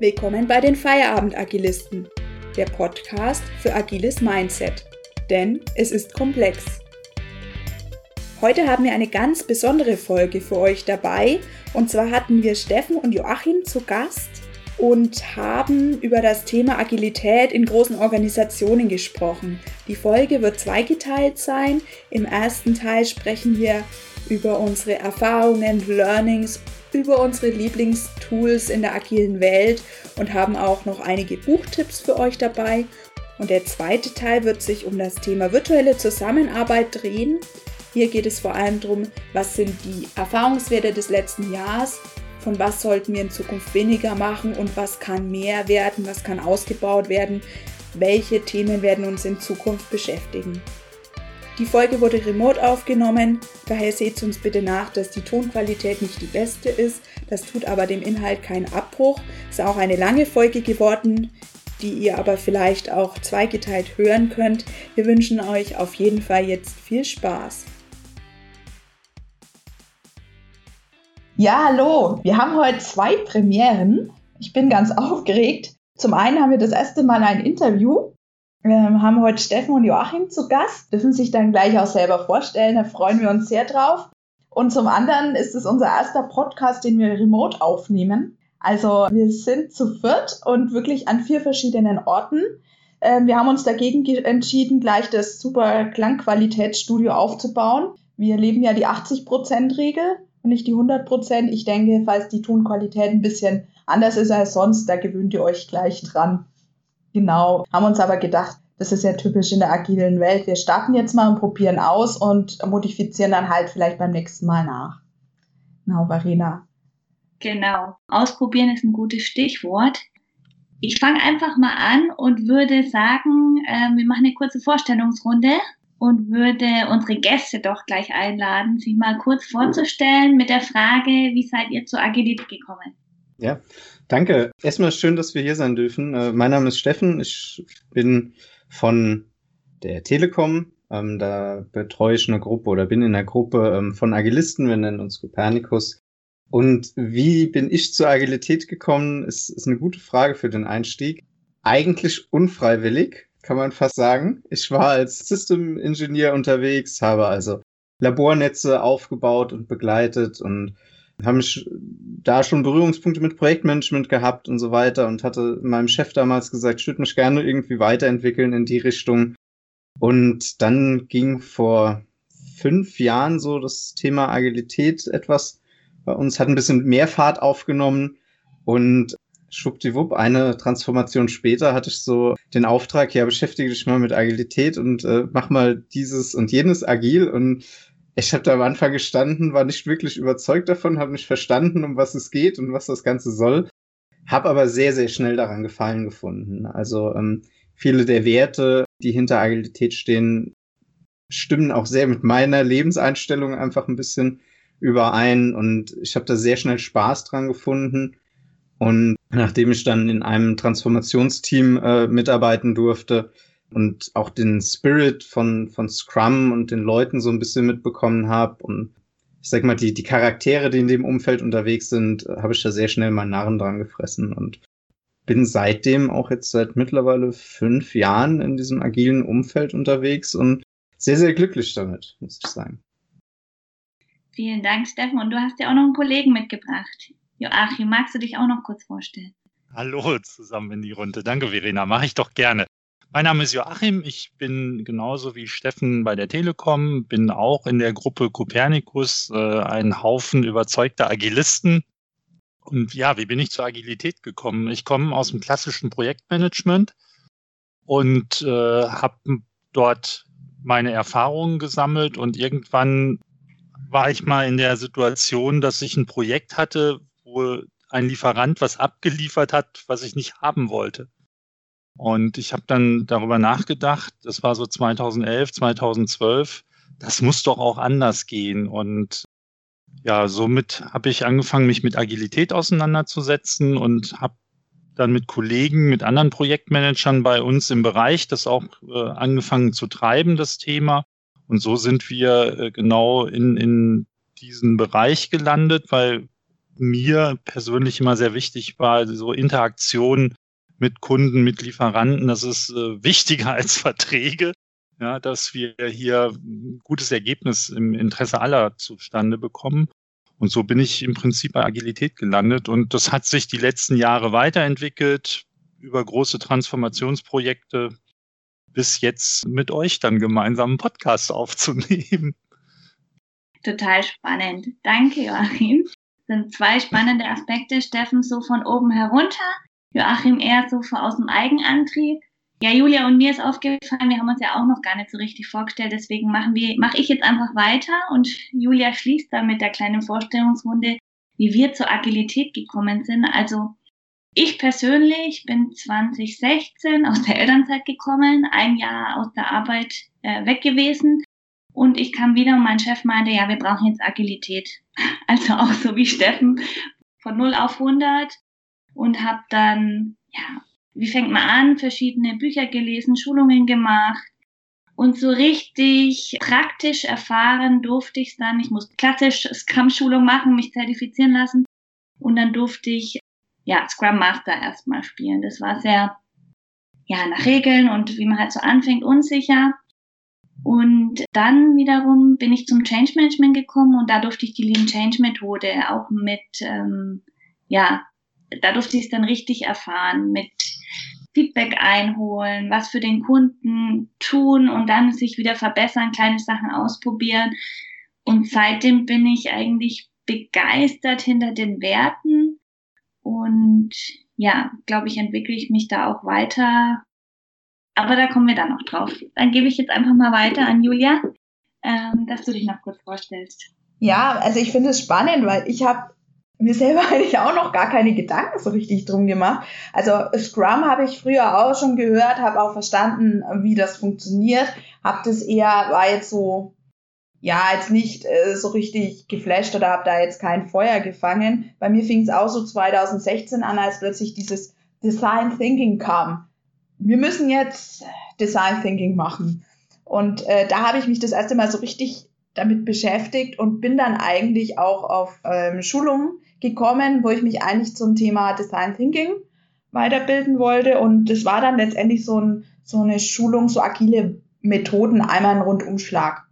Willkommen bei den Feierabend-Agilisten, der Podcast für agiles Mindset. Denn es ist komplex. Heute haben wir eine ganz besondere Folge für euch dabei. Und zwar hatten wir Steffen und Joachim zu Gast und haben über das Thema Agilität in großen Organisationen gesprochen. Die Folge wird zweigeteilt sein. Im ersten Teil sprechen wir über unsere Erfahrungen, Learnings, über unsere Lieblingstools in der agilen Welt und haben auch noch einige Buchtipps für euch dabei. Und der zweite Teil wird sich um das Thema virtuelle Zusammenarbeit drehen. Hier geht es vor allem darum, was sind die Erfahrungswerte des letzten Jahres, von was sollten wir in Zukunft weniger machen und was kann mehr werden, was kann ausgebaut werden, welche Themen werden uns in Zukunft beschäftigen. Die Folge wurde remote aufgenommen, daher seht uns bitte nach, dass die Tonqualität nicht die beste ist. Das tut aber dem Inhalt keinen Abbruch. Ist auch eine lange Folge geworden, die ihr aber vielleicht auch zweigeteilt hören könnt. Wir wünschen euch auf jeden Fall jetzt viel Spaß. Ja, hallo. Wir haben heute zwei Premieren. Ich bin ganz aufgeregt. Zum einen haben wir das erste Mal ein Interview wir haben heute Steffen und Joachim zu Gast, dürfen sich dann gleich auch selber vorstellen, da freuen wir uns sehr drauf. Und zum anderen ist es unser erster Podcast, den wir remote aufnehmen. Also wir sind zu viert und wirklich an vier verschiedenen Orten. Ähm, wir haben uns dagegen entschieden, gleich das super Klangqualitätsstudio aufzubauen. Wir leben ja die 80%-Regel und nicht die 100%. Ich denke, falls die Tonqualität ein bisschen anders ist als sonst, da gewöhnt ihr euch gleich dran. Genau, haben uns aber gedacht, das ist ja typisch in der agilen Welt. Wir starten jetzt mal und probieren aus und modifizieren dann halt vielleicht beim nächsten Mal nach. Genau, Verena. Genau, ausprobieren ist ein gutes Stichwort. Ich fange einfach mal an und würde sagen, äh, wir machen eine kurze Vorstellungsrunde und würde unsere Gäste doch gleich einladen, sich mal kurz vorzustellen mit der Frage, wie seid ihr zur Agilität gekommen? Ja, danke. Erstmal schön, dass wir hier sein dürfen. Äh, mein Name ist Steffen. Ich bin von der Telekom. Ähm, da betreue ich eine Gruppe oder bin in einer Gruppe ähm, von Agilisten. Wir nennen uns Copernicus. Und wie bin ich zur Agilität gekommen, ist, ist eine gute Frage für den Einstieg. Eigentlich unfreiwillig, kann man fast sagen. Ich war als System Engineer unterwegs, habe also Labornetze aufgebaut und begleitet und haben da schon Berührungspunkte mit Projektmanagement gehabt und so weiter und hatte meinem Chef damals gesagt, ich würde mich gerne irgendwie weiterentwickeln in die Richtung. Und dann ging vor fünf Jahren so das Thema Agilität etwas bei uns, hat ein bisschen mehr Fahrt aufgenommen und schwuppdiwupp, eine Transformation später hatte ich so den Auftrag, ja, beschäftige dich mal mit Agilität und äh, mach mal dieses und jenes agil und ich habe da am Anfang gestanden, war nicht wirklich überzeugt davon, habe nicht verstanden, um was es geht und was das Ganze soll, habe aber sehr, sehr schnell daran gefallen gefunden. Also ähm, viele der Werte, die hinter Agilität stehen, stimmen auch sehr mit meiner Lebenseinstellung einfach ein bisschen überein und ich habe da sehr schnell Spaß dran gefunden. Und nachdem ich dann in einem Transformationsteam äh, mitarbeiten durfte, und auch den Spirit von, von Scrum und den Leuten so ein bisschen mitbekommen habe und ich sag mal, die, die Charaktere, die in dem Umfeld unterwegs sind, habe ich da sehr schnell mal Narren dran gefressen und bin seitdem auch jetzt seit mittlerweile fünf Jahren in diesem agilen Umfeld unterwegs und sehr, sehr glücklich damit, muss ich sagen. Vielen Dank, Steffen. Und du hast ja auch noch einen Kollegen mitgebracht. Joachim, magst du dich auch noch kurz vorstellen? Hallo zusammen in die Runde. Danke, Verena. Mache ich doch gerne. Mein Name ist Joachim. Ich bin genauso wie Steffen bei der Telekom, bin auch in der Gruppe Copernicus, äh, ein Haufen überzeugter Agilisten. Und ja, wie bin ich zur Agilität gekommen? Ich komme aus dem klassischen Projektmanagement und äh, habe dort meine Erfahrungen gesammelt und irgendwann war ich mal in der Situation, dass ich ein Projekt hatte, wo ein Lieferant was abgeliefert hat, was ich nicht haben wollte. Und ich habe dann darüber nachgedacht, das war so 2011, 2012, das muss doch auch anders gehen. Und ja, somit habe ich angefangen, mich mit Agilität auseinanderzusetzen und habe dann mit Kollegen, mit anderen Projektmanagern bei uns im Bereich das auch äh, angefangen zu treiben, das Thema. Und so sind wir äh, genau in, in diesen Bereich gelandet, weil mir persönlich immer sehr wichtig war, so Interaktion mit Kunden, mit Lieferanten. Das ist äh, wichtiger als Verträge, ja, dass wir hier ein gutes Ergebnis im Interesse aller zustande bekommen. Und so bin ich im Prinzip bei Agilität gelandet. Und das hat sich die letzten Jahre weiterentwickelt über große Transformationsprojekte bis jetzt mit euch dann gemeinsam einen Podcast aufzunehmen. Total spannend. Danke, Joachim. Das sind zwei spannende Aspekte. Steffen so von oben herunter, Joachim eher so aus dem Eigenantrieb. Ja, Julia und mir ist aufgefallen, wir haben uns ja auch noch gar nicht so richtig vorgestellt, deswegen machen wir, mache ich jetzt einfach weiter und Julia schließt dann mit der kleinen Vorstellungsrunde, wie wir zur Agilität gekommen sind. Also ich persönlich bin 2016 aus der Elternzeit gekommen, ein Jahr aus der Arbeit äh, weg gewesen und ich kam wieder und mein Chef meinte, ja, wir brauchen jetzt Agilität. Also auch so wie Steffen von 0 auf 100 und habe dann, ja, wie fängt man an, verschiedene Bücher gelesen, Schulungen gemacht und so richtig praktisch erfahren durfte ich es dann. Ich musste klassisch Scrum-Schulung machen, mich zertifizieren lassen und dann durfte ich ja Scrum Master erstmal spielen. Das war sehr ja nach Regeln und wie man halt so anfängt unsicher. Und dann wiederum bin ich zum Change Management gekommen und da durfte ich die Lean Change Methode auch mit ähm, ja da durfte ich es dann richtig erfahren mit Feedback einholen, was für den Kunden tun und dann sich wieder verbessern, kleine Sachen ausprobieren. Und seitdem bin ich eigentlich begeistert hinter den Werten und ja, glaube ich, entwickle ich mich da auch weiter. Aber da kommen wir dann noch drauf. Dann gebe ich jetzt einfach mal weiter an Julia, ähm, dass du dich noch kurz vorstellst. Ja, also ich finde es spannend, weil ich habe mir selber eigentlich auch noch gar keine Gedanken so richtig drum gemacht. Also Scrum habe ich früher auch schon gehört, habe auch verstanden, wie das funktioniert, habe das eher, war jetzt so, ja, jetzt nicht äh, so richtig geflasht oder habe da jetzt kein Feuer gefangen. Bei mir fing es auch so 2016 an, als plötzlich dieses Design Thinking kam. Wir müssen jetzt Design Thinking machen. Und äh, da habe ich mich das erste Mal so richtig damit beschäftigt und bin dann eigentlich auch auf ähm, Schulungen gekommen, wo ich mich eigentlich zum Thema Design Thinking weiterbilden wollte. Und das war dann letztendlich so, ein, so eine Schulung, so agile Methoden, einmal ein Rundumschlag.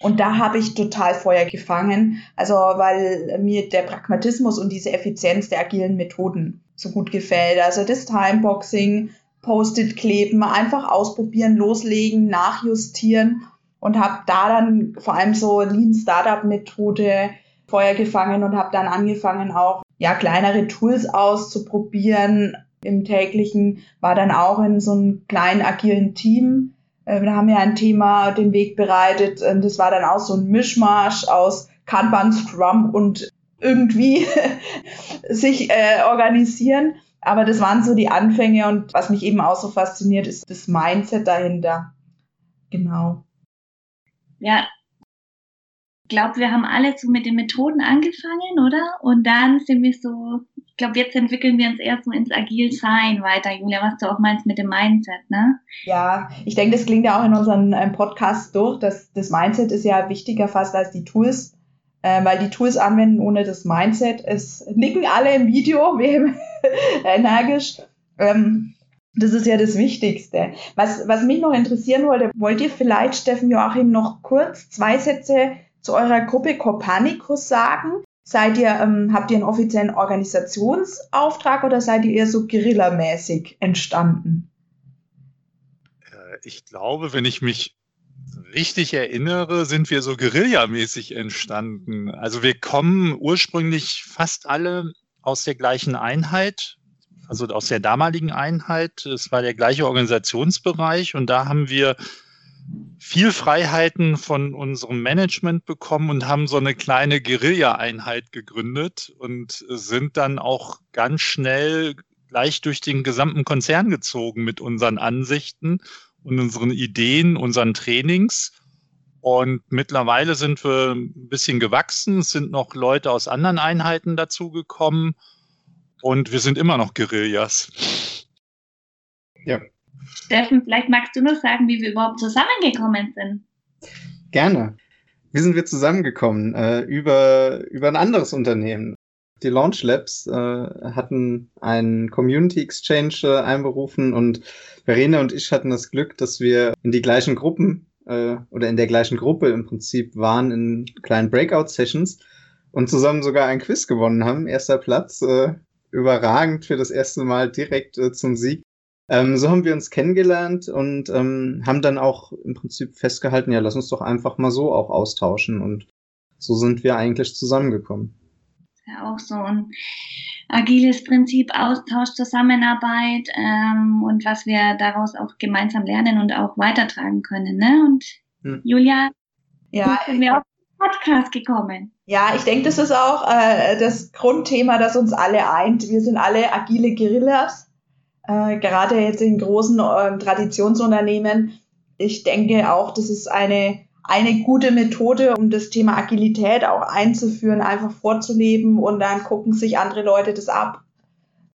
Und da habe ich total Feuer gefangen, also weil mir der Pragmatismus und diese Effizienz der agilen Methoden so gut gefällt. Also das Timeboxing, Post-it kleben, einfach ausprobieren, loslegen, nachjustieren und habe da dann vor allem so Lean Startup Methode Feuer gefangen und habe dann angefangen auch ja kleinere Tools auszuprobieren. Im täglichen war dann auch in so einem kleinen agilen Team. Äh, da haben wir ein Thema den Weg bereitet. Und das war dann auch so ein Mischmasch aus Kanban, Scrum und irgendwie sich äh, organisieren. Aber das waren so die Anfänge und was mich eben auch so fasziniert, ist das Mindset dahinter. Genau. Ja, glaube, wir haben alle so mit den Methoden angefangen, oder? Und dann sind wir so, ich glaube, jetzt entwickeln wir uns erst so ins Agil-Sein weiter, Julia, was du auch meinst mit dem Mindset, ne? Ja, ich denke, das klingt ja auch in unseren ähm, Podcasts durch, dass das Mindset ist ja wichtiger fast als die Tools, äh, weil die Tools anwenden ohne das Mindset. Es nicken alle im Video, energisch. Ähm, das ist ja das Wichtigste. Was, was mich noch interessieren wollte, wollt ihr vielleicht, Steffen Joachim, noch kurz zwei Sätze zu eurer Gruppe Copernicus sagen? Seid ihr, ähm, habt ihr einen offiziellen Organisationsauftrag oder seid ihr eher so guerillamäßig entstanden? Äh, ich glaube, wenn ich mich richtig erinnere, sind wir so guerillamäßig entstanden. Also wir kommen ursprünglich fast alle aus der gleichen Einheit, also aus der damaligen Einheit. Es war der gleiche Organisationsbereich und da haben wir viel Freiheiten von unserem Management bekommen und haben so eine kleine Guerilla-Einheit gegründet und sind dann auch ganz schnell gleich durch den gesamten Konzern gezogen mit unseren Ansichten und unseren Ideen, unseren Trainings. Und mittlerweile sind wir ein bisschen gewachsen, es sind noch Leute aus anderen Einheiten dazugekommen und wir sind immer noch Guerillas. Ja, Steffen, vielleicht magst du noch sagen, wie wir überhaupt zusammengekommen sind. Gerne. Wie sind wir zusammengekommen? Äh, über, über ein anderes Unternehmen. Die Launch Labs äh, hatten einen Community Exchange äh, einberufen und Verena und ich hatten das Glück, dass wir in die gleichen Gruppen äh, oder in der gleichen Gruppe im Prinzip waren in kleinen Breakout-Sessions und zusammen sogar ein Quiz gewonnen haben. Erster Platz, äh, überragend für das erste Mal direkt äh, zum Sieg. Ähm, so haben wir uns kennengelernt und ähm, haben dann auch im Prinzip festgehalten, ja, lass uns doch einfach mal so auch austauschen. Und so sind wir eigentlich zusammengekommen. Ja, auch so ein agiles Prinzip, Austausch, Zusammenarbeit ähm, und was wir daraus auch gemeinsam lernen und auch weitertragen können. Ne? Und hm. Julia, ja, sind wir auf den Podcast gekommen. Ja, ich denke, das ist auch äh, das Grundthema, das uns alle eint. Wir sind alle agile Guerillas, äh, gerade jetzt in großen äh, Traditionsunternehmen. Ich denke auch, das ist eine eine gute Methode, um das Thema Agilität auch einzuführen, einfach vorzuleben und dann gucken sich andere Leute das ab,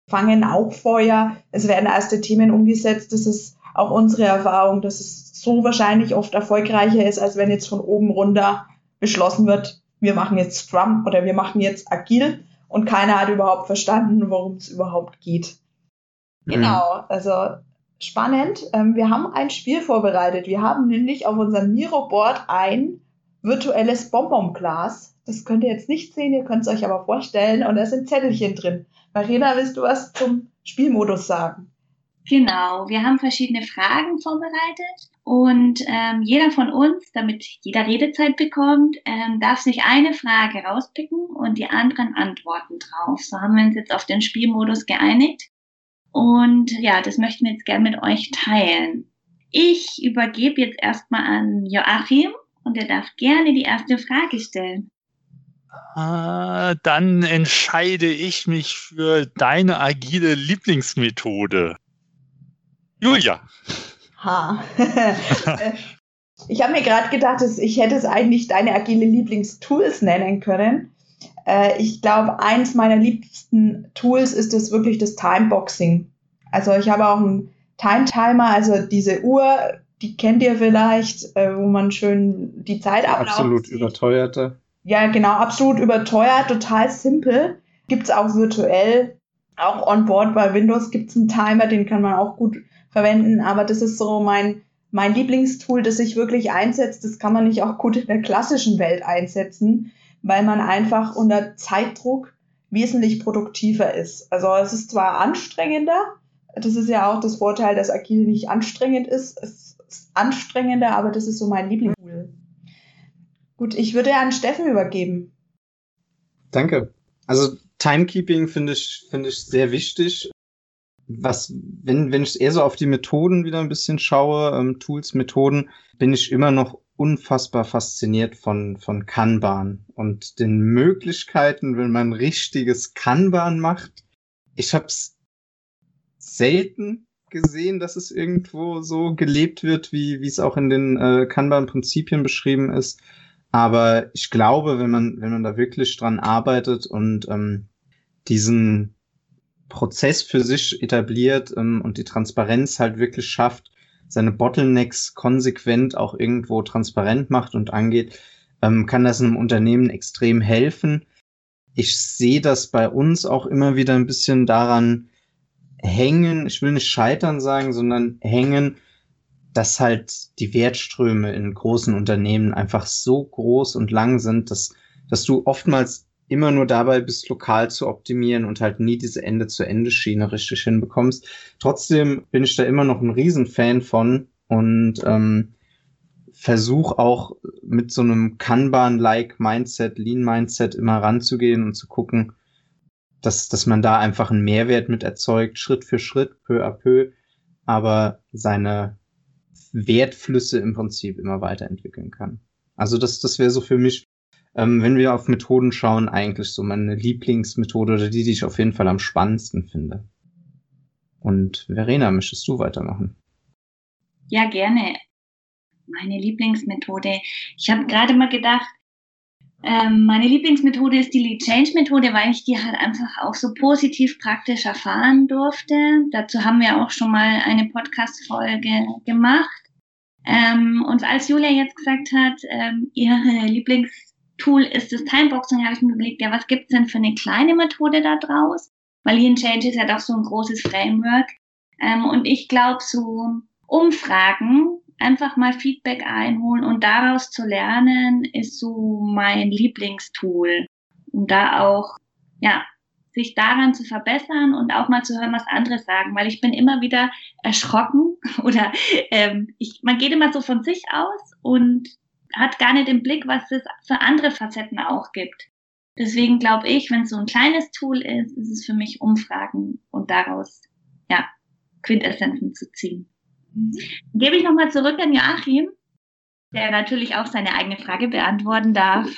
fangen auch Feuer. Es werden erste Themen umgesetzt. Das ist auch unsere Erfahrung, dass es so wahrscheinlich oft erfolgreicher ist, als wenn jetzt von oben runter beschlossen wird, wir machen jetzt Scrum oder wir machen jetzt agil und keiner hat überhaupt verstanden, worum es überhaupt geht. Mhm. Genau, also spannend. Ähm, wir haben ein Spiel vorbereitet. Wir haben nämlich auf unserem Miro-Board ein virtuelles Bonbonglas. Das könnt ihr jetzt nicht sehen, ihr könnt es euch aber vorstellen. Und da sind Zettelchen drin. Marina, willst du was zum Spielmodus sagen? Genau, wir haben verschiedene Fragen vorbereitet und ähm, jeder von uns, damit jeder Redezeit bekommt, ähm, darf sich eine Frage rauspicken und die anderen antworten drauf. So haben wir uns jetzt auf den Spielmodus geeinigt. Und ja, das möchten wir jetzt gerne mit euch teilen. Ich übergebe jetzt erstmal an Joachim und er darf gerne die erste Frage stellen. Ah, dann entscheide ich mich für deine agile Lieblingsmethode. Julia. Ha. ich habe mir gerade gedacht, dass ich hätte es eigentlich deine agile Lieblingstools nennen können. Äh, ich glaube, eins meiner liebsten Tools ist das wirklich das Timeboxing. Also ich habe auch einen Time Timer, also diese Uhr, die kennt ihr vielleicht, äh, wo man schön die Zeit ablaufen Absolut sieht. überteuerte. Ja, genau, absolut überteuert, total simpel. Gibt's auch virtuell, auch on board bei Windows gibt's einen Timer, den kann man auch gut verwenden, aber das ist so mein mein Lieblingstool, das sich wirklich einsetzt, das kann man nicht auch gut in der klassischen Welt einsetzen weil man einfach unter Zeitdruck wesentlich produktiver ist. Also es ist zwar anstrengender, das ist ja auch das Vorteil, dass Agil nicht anstrengend ist. Es ist anstrengender, aber das ist so mein Lieblingstool. Gut, ich würde an Steffen übergeben. Danke. Also Timekeeping finde ich, finde ich sehr wichtig. Was, wenn, wenn ich eher so auf die Methoden wieder ein bisschen schaue, ähm, Tools, Methoden, bin ich immer noch unfassbar fasziniert von, von Kanban und den Möglichkeiten, wenn man richtiges Kanban macht. Ich habe es selten gesehen, dass es irgendwo so gelebt wird, wie, wie es auch in den äh, Kanban-Prinzipien beschrieben ist. Aber ich glaube, wenn man, wenn man da wirklich dran arbeitet und ähm, diesen Prozess für sich etabliert ähm, und die Transparenz halt wirklich schafft, seine Bottlenecks konsequent auch irgendwo transparent macht und angeht, ähm, kann das einem Unternehmen extrem helfen. Ich sehe das bei uns auch immer wieder ein bisschen daran hängen, ich will nicht scheitern sagen, sondern hängen, dass halt die Wertströme in großen Unternehmen einfach so groß und lang sind, dass, dass du oftmals immer nur dabei bist, lokal zu optimieren und halt nie diese Ende-zu-Ende-Schiene richtig hinbekommst. Trotzdem bin ich da immer noch ein Riesenfan von und ähm, versuche auch mit so einem Kanban-like Mindset, Lean-Mindset immer ranzugehen und zu gucken, dass, dass man da einfach einen Mehrwert mit erzeugt, Schritt für Schritt, peu à peu, aber seine Wertflüsse im Prinzip immer weiterentwickeln kann. Also das, das wäre so für mich ähm, wenn wir auf Methoden schauen, eigentlich so meine Lieblingsmethode oder die, die ich auf jeden Fall am spannendsten finde. Und Verena, möchtest du weitermachen? Ja, gerne. Meine Lieblingsmethode. Ich habe gerade mal gedacht, ähm, meine Lieblingsmethode ist die Lead Change Methode, weil ich die halt einfach auch so positiv praktisch erfahren durfte. Dazu haben wir auch schon mal eine Podcast-Folge gemacht. Ähm, und als Julia jetzt gesagt hat, ähm, ihre Lieblings Tool ist das Timeboxing, habe ich mir überlegt, ja, was gibt's denn für eine kleine Methode da draus? Weil Lean Change ist ja doch so ein großes Framework. Ähm, und ich glaube, so Umfragen, einfach mal Feedback einholen und daraus zu lernen, ist so mein Lieblingstool. Um da auch, ja, sich daran zu verbessern und auch mal zu hören, was andere sagen, weil ich bin immer wieder erschrocken oder ähm, ich, man geht immer so von sich aus und hat gar nicht im Blick, was es für andere Facetten auch gibt. Deswegen glaube ich, wenn es so ein kleines Tool ist, ist es für mich Umfragen und daraus ja Quintessenzen zu ziehen. Mhm. Gebe ich nochmal zurück an Joachim, der natürlich auch seine eigene Frage beantworten darf.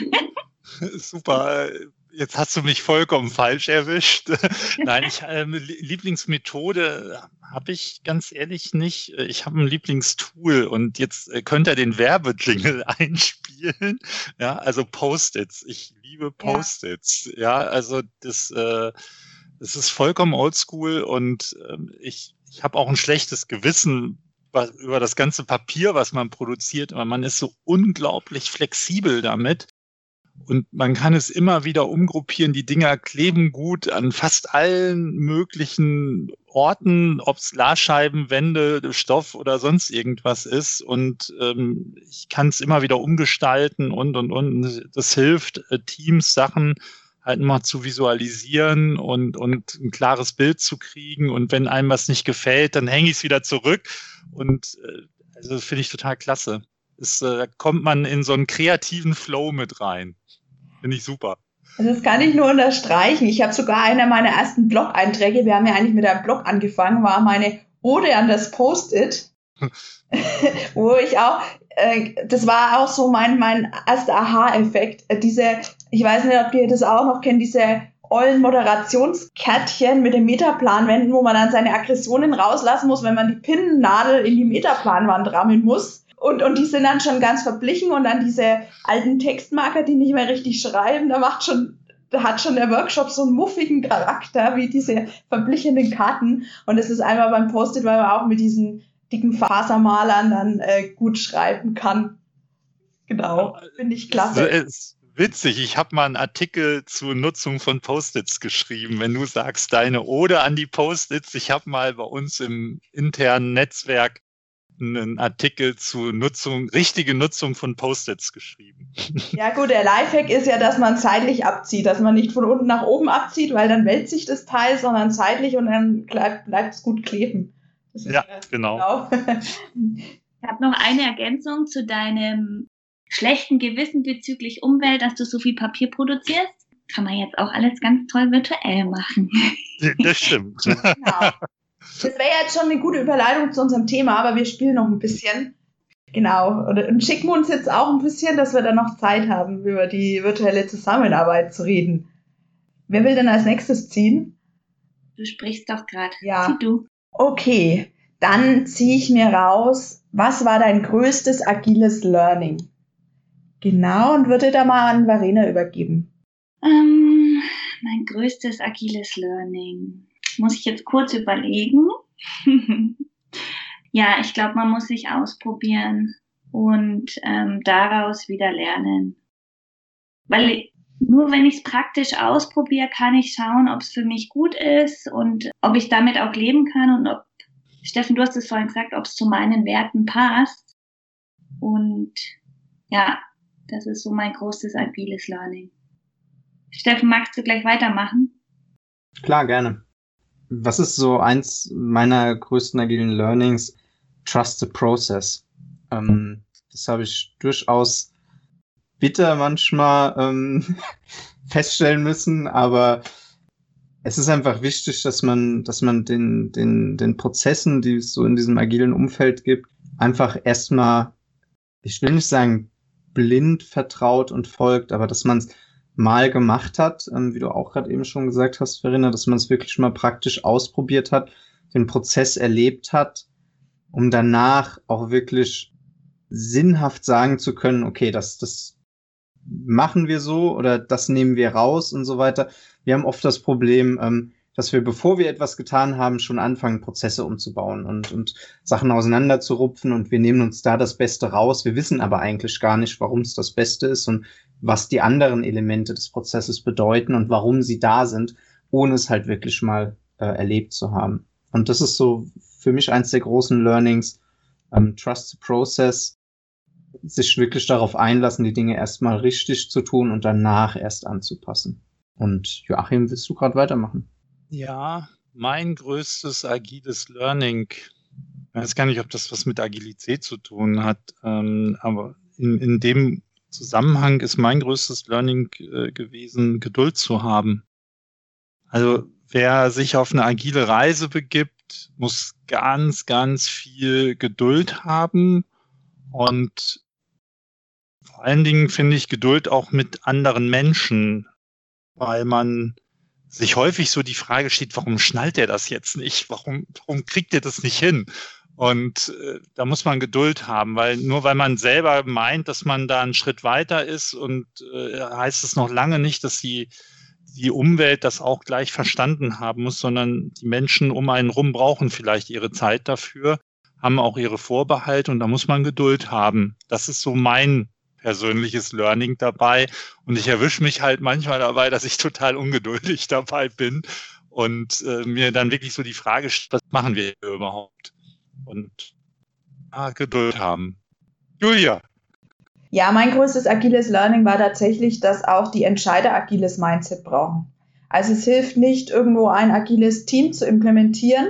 Super. Jetzt hast du mich vollkommen falsch erwischt. Nein, ich, ähm, Lieblingsmethode habe ich ganz ehrlich nicht. Ich habe ein Lieblingstool und jetzt äh, könnt ihr den Werbejingle einspielen. Ja, also Post-its. Ich liebe Post-its. Ja. ja, also das, äh, das ist vollkommen oldschool und ähm, ich, ich habe auch ein schlechtes Gewissen über das ganze Papier, was man produziert, aber man ist so unglaublich flexibel damit. Und man kann es immer wieder umgruppieren. Die Dinger kleben gut an fast allen möglichen Orten, ob es Glasscheiben, Wände, Stoff oder sonst irgendwas ist. Und ähm, ich kann es immer wieder umgestalten und, und, und. Das hilft, äh, Teams Sachen halt mal zu visualisieren und, und ein klares Bild zu kriegen. Und wenn einem was nicht gefällt, dann hänge ich es wieder zurück. Und äh, also finde ich total klasse. Es, äh, kommt man in so einen kreativen Flow mit rein. Finde ich super. Also das kann ich nur unterstreichen. Ich habe sogar einer meiner ersten Blog-Einträge, wir haben ja eigentlich mit einem Blog angefangen, war meine Ode an das Post-it, wo ich auch, äh, das war auch so mein, mein erster Aha-Effekt. Äh, diese, ich weiß nicht, ob ihr das auch noch kennt, diese ollen Moderationskärtchen mit den Metaplanwänden, wo man dann seine Aggressionen rauslassen muss, wenn man die Pinnennadel in die Metaplanwand rammeln muss. Und, und die sind dann schon ganz verblichen und dann diese alten Textmarker, die nicht mehr richtig schreiben, da macht schon, da hat schon der Workshop so einen muffigen Charakter wie diese verblichenen Karten. Und das ist einmal beim Post-it, weil man auch mit diesen dicken Fasermalern dann äh, gut schreiben kann. Genau, finde ich klasse. Ist witzig, ich habe mal einen Artikel zur Nutzung von Post-its geschrieben. Wenn du sagst, deine Ode an die Post-its, ich habe mal bei uns im internen Netzwerk einen Artikel zu Nutzung, richtige Nutzung von Post-its geschrieben. Ja gut, der Lifehack ist ja, dass man zeitlich abzieht, dass man nicht von unten nach oben abzieht, weil dann wälzt sich das Teil, sondern zeitlich und dann bleibt, es gut kleben. Ja, genau. genau. ich habe noch eine Ergänzung zu deinem schlechten Gewissen bezüglich Umwelt, dass du so viel Papier produzierst. Kann man jetzt auch alles ganz toll virtuell machen. Das stimmt. Genau. Das wäre jetzt schon eine gute Überleitung zu unserem Thema, aber wir spielen noch ein bisschen. Genau. Und schicken uns jetzt auch ein bisschen, dass wir dann noch Zeit haben, über die virtuelle Zusammenarbeit zu reden. Wer will denn als nächstes ziehen? Du sprichst doch gerade. Ja. Zieh du. Okay, dann ziehe ich mir raus, was war dein größtes agiles Learning? Genau, und würde da mal an Verena übergeben. Ähm, mein größtes agiles Learning muss ich jetzt kurz überlegen. ja, ich glaube, man muss sich ausprobieren und ähm, daraus wieder lernen. Weil nur wenn ich es praktisch ausprobiere, kann ich schauen, ob es für mich gut ist und ob ich damit auch leben kann und ob, Steffen, du hast es vorhin gesagt, ob es zu meinen Werten passt. Und ja, das ist so mein großes agiles Learning. Steffen, magst du gleich weitermachen? Klar, gerne was ist so eins meiner größten agilen Learnings? Trust the process. Ähm, das habe ich durchaus bitter manchmal ähm, feststellen müssen, aber es ist einfach wichtig, dass man, dass man den, den, den Prozessen, die es so in diesem agilen Umfeld gibt, einfach erstmal, ich will nicht sagen blind vertraut und folgt, aber dass man es mal gemacht hat, ähm, wie du auch gerade eben schon gesagt hast, Verena, dass man es wirklich mal praktisch ausprobiert hat, den Prozess erlebt hat, um danach auch wirklich sinnhaft sagen zu können, okay, das, das machen wir so oder das nehmen wir raus und so weiter. Wir haben oft das Problem, ähm, dass wir, bevor wir etwas getan haben, schon anfangen, Prozesse umzubauen und, und Sachen auseinanderzurupfen und wir nehmen uns da das Beste raus. Wir wissen aber eigentlich gar nicht, warum es das Beste ist und was die anderen Elemente des Prozesses bedeuten und warum sie da sind, ohne es halt wirklich mal äh, erlebt zu haben. Und das ist so für mich eins der großen Learnings, ähm, Trust the Process, sich wirklich darauf einlassen, die Dinge erstmal richtig zu tun und danach erst anzupassen. Und Joachim, willst du gerade weitermachen? Ja, mein größtes agiles Learning, ich weiß gar nicht, ob das was mit Agilität zu tun hat, ähm, aber in, in dem Zusammenhang ist mein größtes Learning äh, gewesen, Geduld zu haben. Also wer sich auf eine agile Reise begibt, muss ganz, ganz viel Geduld haben und vor allen Dingen finde ich Geduld auch mit anderen Menschen, weil man sich häufig so die Frage steht, warum schnallt er das jetzt nicht? Warum, warum kriegt er das nicht hin? Und äh, da muss man Geduld haben, weil nur weil man selber meint, dass man da einen Schritt weiter ist und äh, heißt es noch lange nicht, dass die, die Umwelt das auch gleich verstanden haben muss, sondern die Menschen um einen rum brauchen vielleicht ihre Zeit dafür, haben auch ihre Vorbehalte und da muss man Geduld haben. Das ist so mein persönliches Learning dabei. Und ich erwische mich halt manchmal dabei, dass ich total ungeduldig dabei bin und äh, mir dann wirklich so die Frage, was machen wir hier überhaupt? Und ah, Geduld haben. Julia. Ja, mein größtes agiles Learning war tatsächlich, dass auch die Entscheider agiles Mindset brauchen. Also es hilft nicht, irgendwo ein agiles Team zu implementieren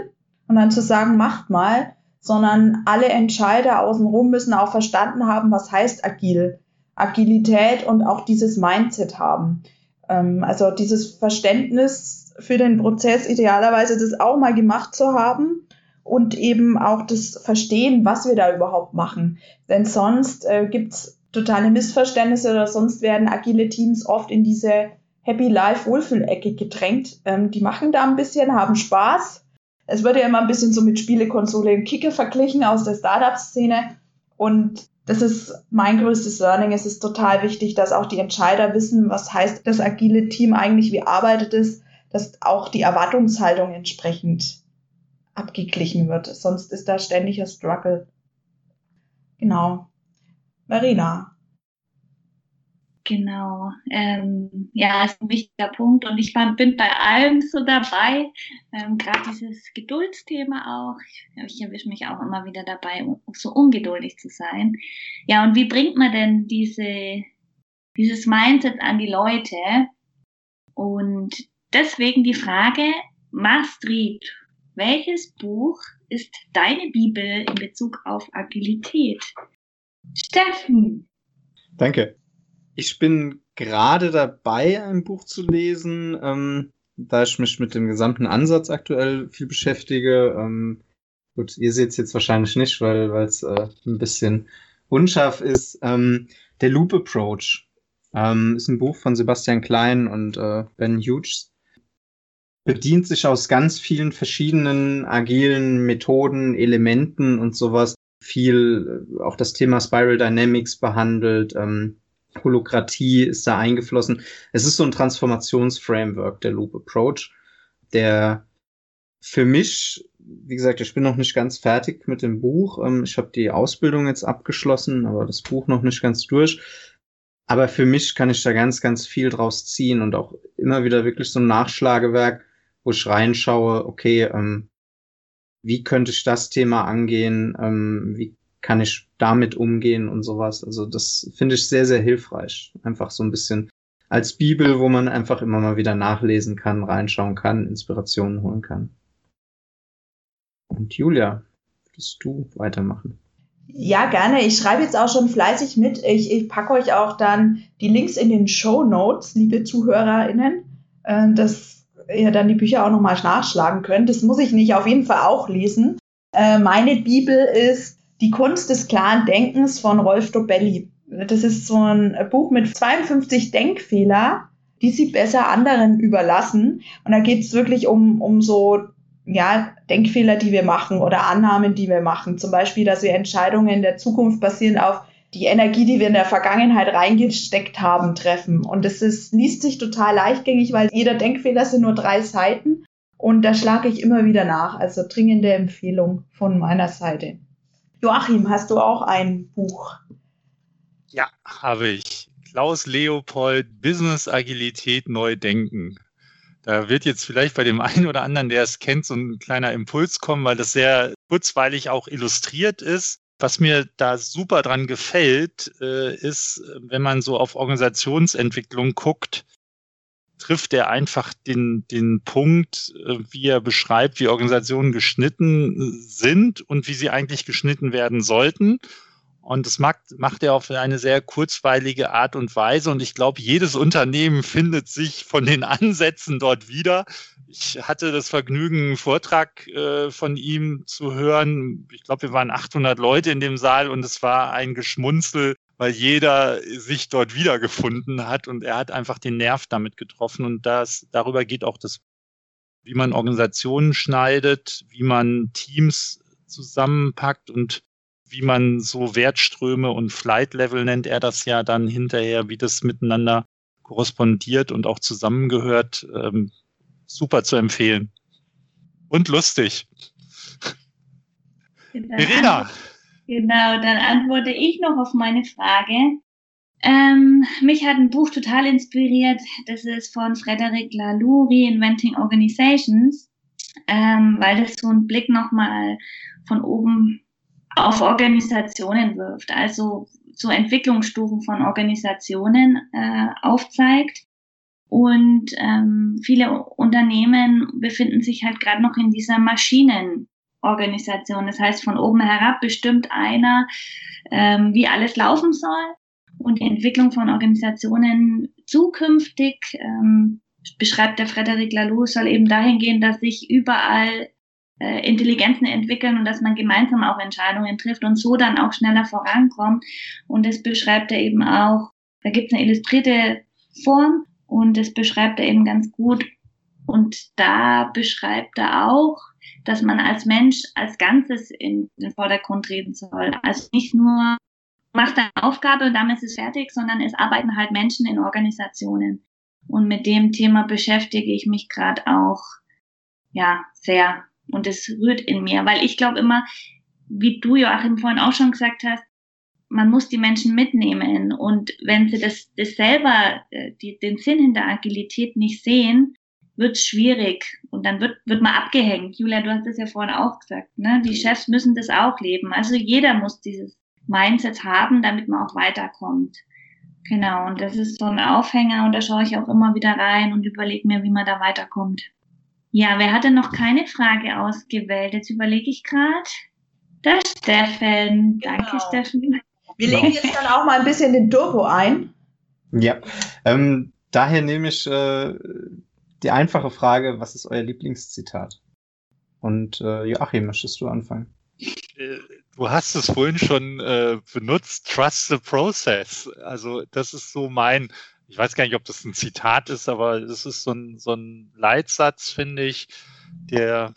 und dann zu sagen, macht mal, sondern alle Entscheider außenrum müssen auch verstanden haben, was heißt agil. Agilität und auch dieses Mindset haben. Ähm, also dieses Verständnis für den Prozess, idealerweise das auch mal gemacht zu haben und eben auch das Verstehen, was wir da überhaupt machen. Denn sonst äh, gibt's totale Missverständnisse oder sonst werden agile Teams oft in diese Happy Life Wohlfühlecke gedrängt. Ähm, die machen da ein bisschen, haben Spaß, es wird ja immer ein bisschen so mit Spielekonsole und Kicke verglichen aus der Startup-Szene. Und das ist mein größtes Learning. Es ist total wichtig, dass auch die Entscheider wissen, was heißt das agile Team eigentlich, wie arbeitet es, dass auch die Erwartungshaltung entsprechend abgeglichen wird. Sonst ist da ständiger Struggle. Genau. Marina, Genau, ähm, ja, ist ein wichtiger Punkt und ich bin bei allem so dabei, ähm, gerade dieses Geduldsthema auch. Ich, ich erwische mich auch immer wieder dabei, so ungeduldig zu sein. Ja, und wie bringt man denn diese, dieses Mindset an die Leute? Und deswegen die Frage, Mastrid, welches Buch ist deine Bibel in Bezug auf Agilität? Steffen. Danke. Ich bin gerade dabei, ein Buch zu lesen, ähm, da ich mich mit dem gesamten Ansatz aktuell viel beschäftige. Ähm, gut, ihr seht es jetzt wahrscheinlich nicht, weil es äh, ein bisschen unscharf ist. Ähm, der Loop Approach ähm, ist ein Buch von Sebastian Klein und äh, Ben Hughes. Bedient sich aus ganz vielen verschiedenen agilen Methoden, Elementen und sowas. Viel äh, auch das Thema Spiral Dynamics behandelt. Ähm, Holokratie ist da eingeflossen. Es ist so ein Transformationsframework, der Loop Approach, der für mich, wie gesagt, ich bin noch nicht ganz fertig mit dem Buch. Ähm, ich habe die Ausbildung jetzt abgeschlossen, aber das Buch noch nicht ganz durch. Aber für mich kann ich da ganz, ganz viel draus ziehen und auch immer wieder wirklich so ein Nachschlagewerk, wo ich reinschaue, okay, ähm, wie könnte ich das Thema angehen, ähm, wie kann ich damit umgehen und sowas. Also das finde ich sehr, sehr hilfreich. Einfach so ein bisschen als Bibel, wo man einfach immer mal wieder nachlesen kann, reinschauen kann, Inspirationen holen kann. Und Julia, würdest du weitermachen? Ja, gerne. Ich schreibe jetzt auch schon fleißig mit. Ich, ich packe euch auch dann die Links in den Show Notes, liebe ZuhörerInnen, äh, dass ihr dann die Bücher auch nochmal nachschlagen könnt. Das muss ich nicht auf jeden Fall auch lesen. Äh, meine Bibel ist die Kunst des klaren Denkens von Rolf Dobelli. Das ist so ein Buch mit 52 Denkfehler, die sie besser anderen überlassen. Und da geht es wirklich um, um so ja, Denkfehler, die wir machen oder Annahmen, die wir machen. Zum Beispiel, dass wir Entscheidungen in der Zukunft basierend auf die Energie, die wir in der Vergangenheit reingesteckt haben, treffen. Und das ist, liest sich total leichtgängig, weil jeder Denkfehler sind nur drei Seiten. Und da schlage ich immer wieder nach. Also dringende Empfehlung von meiner Seite. Joachim, hast du auch ein Buch? Ja, habe ich. Klaus Leopold, Business Agilität neu denken. Da wird jetzt vielleicht bei dem einen oder anderen, der es kennt, so ein kleiner Impuls kommen, weil das sehr kurzweilig auch illustriert ist. Was mir da super dran gefällt, äh, ist, wenn man so auf Organisationsentwicklung guckt, trifft er einfach den, den Punkt, äh, wie er beschreibt, wie Organisationen geschnitten sind und wie sie eigentlich geschnitten werden sollten. Und das macht, macht er auf eine sehr kurzweilige Art und Weise. Und ich glaube, jedes Unternehmen findet sich von den Ansätzen dort wieder. Ich hatte das Vergnügen, einen Vortrag äh, von ihm zu hören. Ich glaube, wir waren 800 Leute in dem Saal und es war ein Geschmunzel, weil jeder sich dort wiedergefunden hat und er hat einfach den Nerv damit getroffen. Und das, darüber geht auch das, wie man Organisationen schneidet, wie man Teams zusammenpackt und wie man so Wertströme und Flight Level nennt er das ja dann hinterher, wie das miteinander korrespondiert und auch zusammengehört. Ähm, super zu empfehlen. Und lustig. Verena. Genau, dann antworte ich noch auf meine Frage. Ähm, mich hat ein Buch total inspiriert. Das ist von Frederic Laloux, Reinventing Organizations, ähm, weil das so einen Blick nochmal von oben auf Organisationen wirft, also so Entwicklungsstufen von Organisationen äh, aufzeigt. Und ähm, viele Unternehmen befinden sich halt gerade noch in dieser Maschinenorganisation. Das heißt, von oben herab bestimmt einer, ähm, wie alles laufen soll. Und die Entwicklung von Organisationen zukünftig, ähm, beschreibt der Frederic Laloux, soll eben dahin gehen, dass sich überall äh, Intelligenzen entwickeln und dass man gemeinsam auch Entscheidungen trifft und so dann auch schneller vorankommt. Und das beschreibt er eben auch, da gibt es eine illustrierte Form und das beschreibt er eben ganz gut. Und da beschreibt er auch, dass man als Mensch als Ganzes in den Vordergrund treten soll. Also nicht nur macht eine Aufgabe und damit ist es fertig, sondern es arbeiten halt Menschen in Organisationen. Und mit dem Thema beschäftige ich mich gerade auch ja sehr und es rührt in mir, weil ich glaube immer, wie du Joachim vorhin auch schon gesagt hast, man muss die Menschen mitnehmen und wenn sie das, das selber, äh, die, den Sinn hinter Agilität nicht sehen, wird es schwierig und dann wird, wird man abgehängt. Julia, du hast es ja vorhin auch gesagt, ne? die Chefs müssen das auch leben. Also jeder muss dieses Mindset haben, damit man auch weiterkommt. Genau, und das ist so ein Aufhänger und da schaue ich auch immer wieder rein und überlege mir, wie man da weiterkommt. Ja, wer hatte noch keine Frage ausgewählt? Jetzt überlege ich gerade. Der Steffen. Genau. Danke, Steffen. Wir legen jetzt dann auch mal ein bisschen den Turbo ein. Ja, ähm, daher nehme ich äh, die einfache Frage, was ist euer Lieblingszitat? Und äh, Joachim, möchtest du anfangen? Äh, du hast es vorhin schon äh, benutzt, trust the process. Also das ist so mein ich weiß gar nicht, ob das ein Zitat ist, aber es ist so ein, so ein Leitsatz, finde ich, der,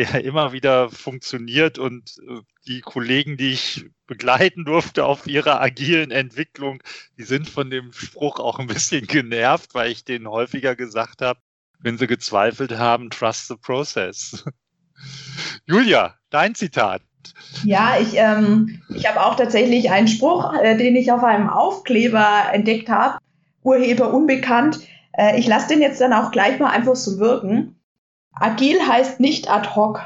der immer wieder funktioniert und äh, die Kollegen, die ich begleiten durfte auf ihrer agilen Entwicklung, die sind von dem Spruch auch ein bisschen genervt, weil ich denen häufiger gesagt habe, wenn sie gezweifelt haben, trust the process. Julia, dein Zitat. Ja, ich, ähm, ich habe auch tatsächlich einen Spruch, äh, den ich auf einem Aufkleber entdeckt habe. Urheber unbekannt. Äh, ich lasse den jetzt dann auch gleich mal einfach so wirken. Agil heißt nicht ad hoc.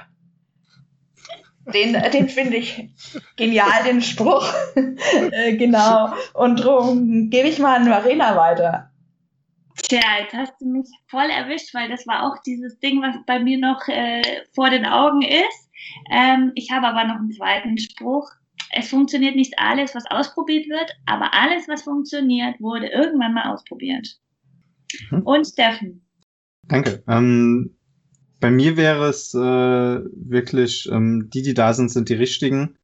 Den, den finde ich genial, den Spruch. äh, genau. Und darum gebe ich mal an Marina weiter. Tja, jetzt hast du mich voll erwischt, weil das war auch dieses Ding, was bei mir noch äh, vor den Augen ist. Ähm, ich habe aber noch einen zweiten Spruch es funktioniert nicht alles, was ausprobiert wird, aber alles, was funktioniert, wurde irgendwann mal ausprobiert. Mhm. Und Steffen. Danke. Ähm, bei mir wäre es äh, wirklich, ähm, die, die da sind, sind die richtigen.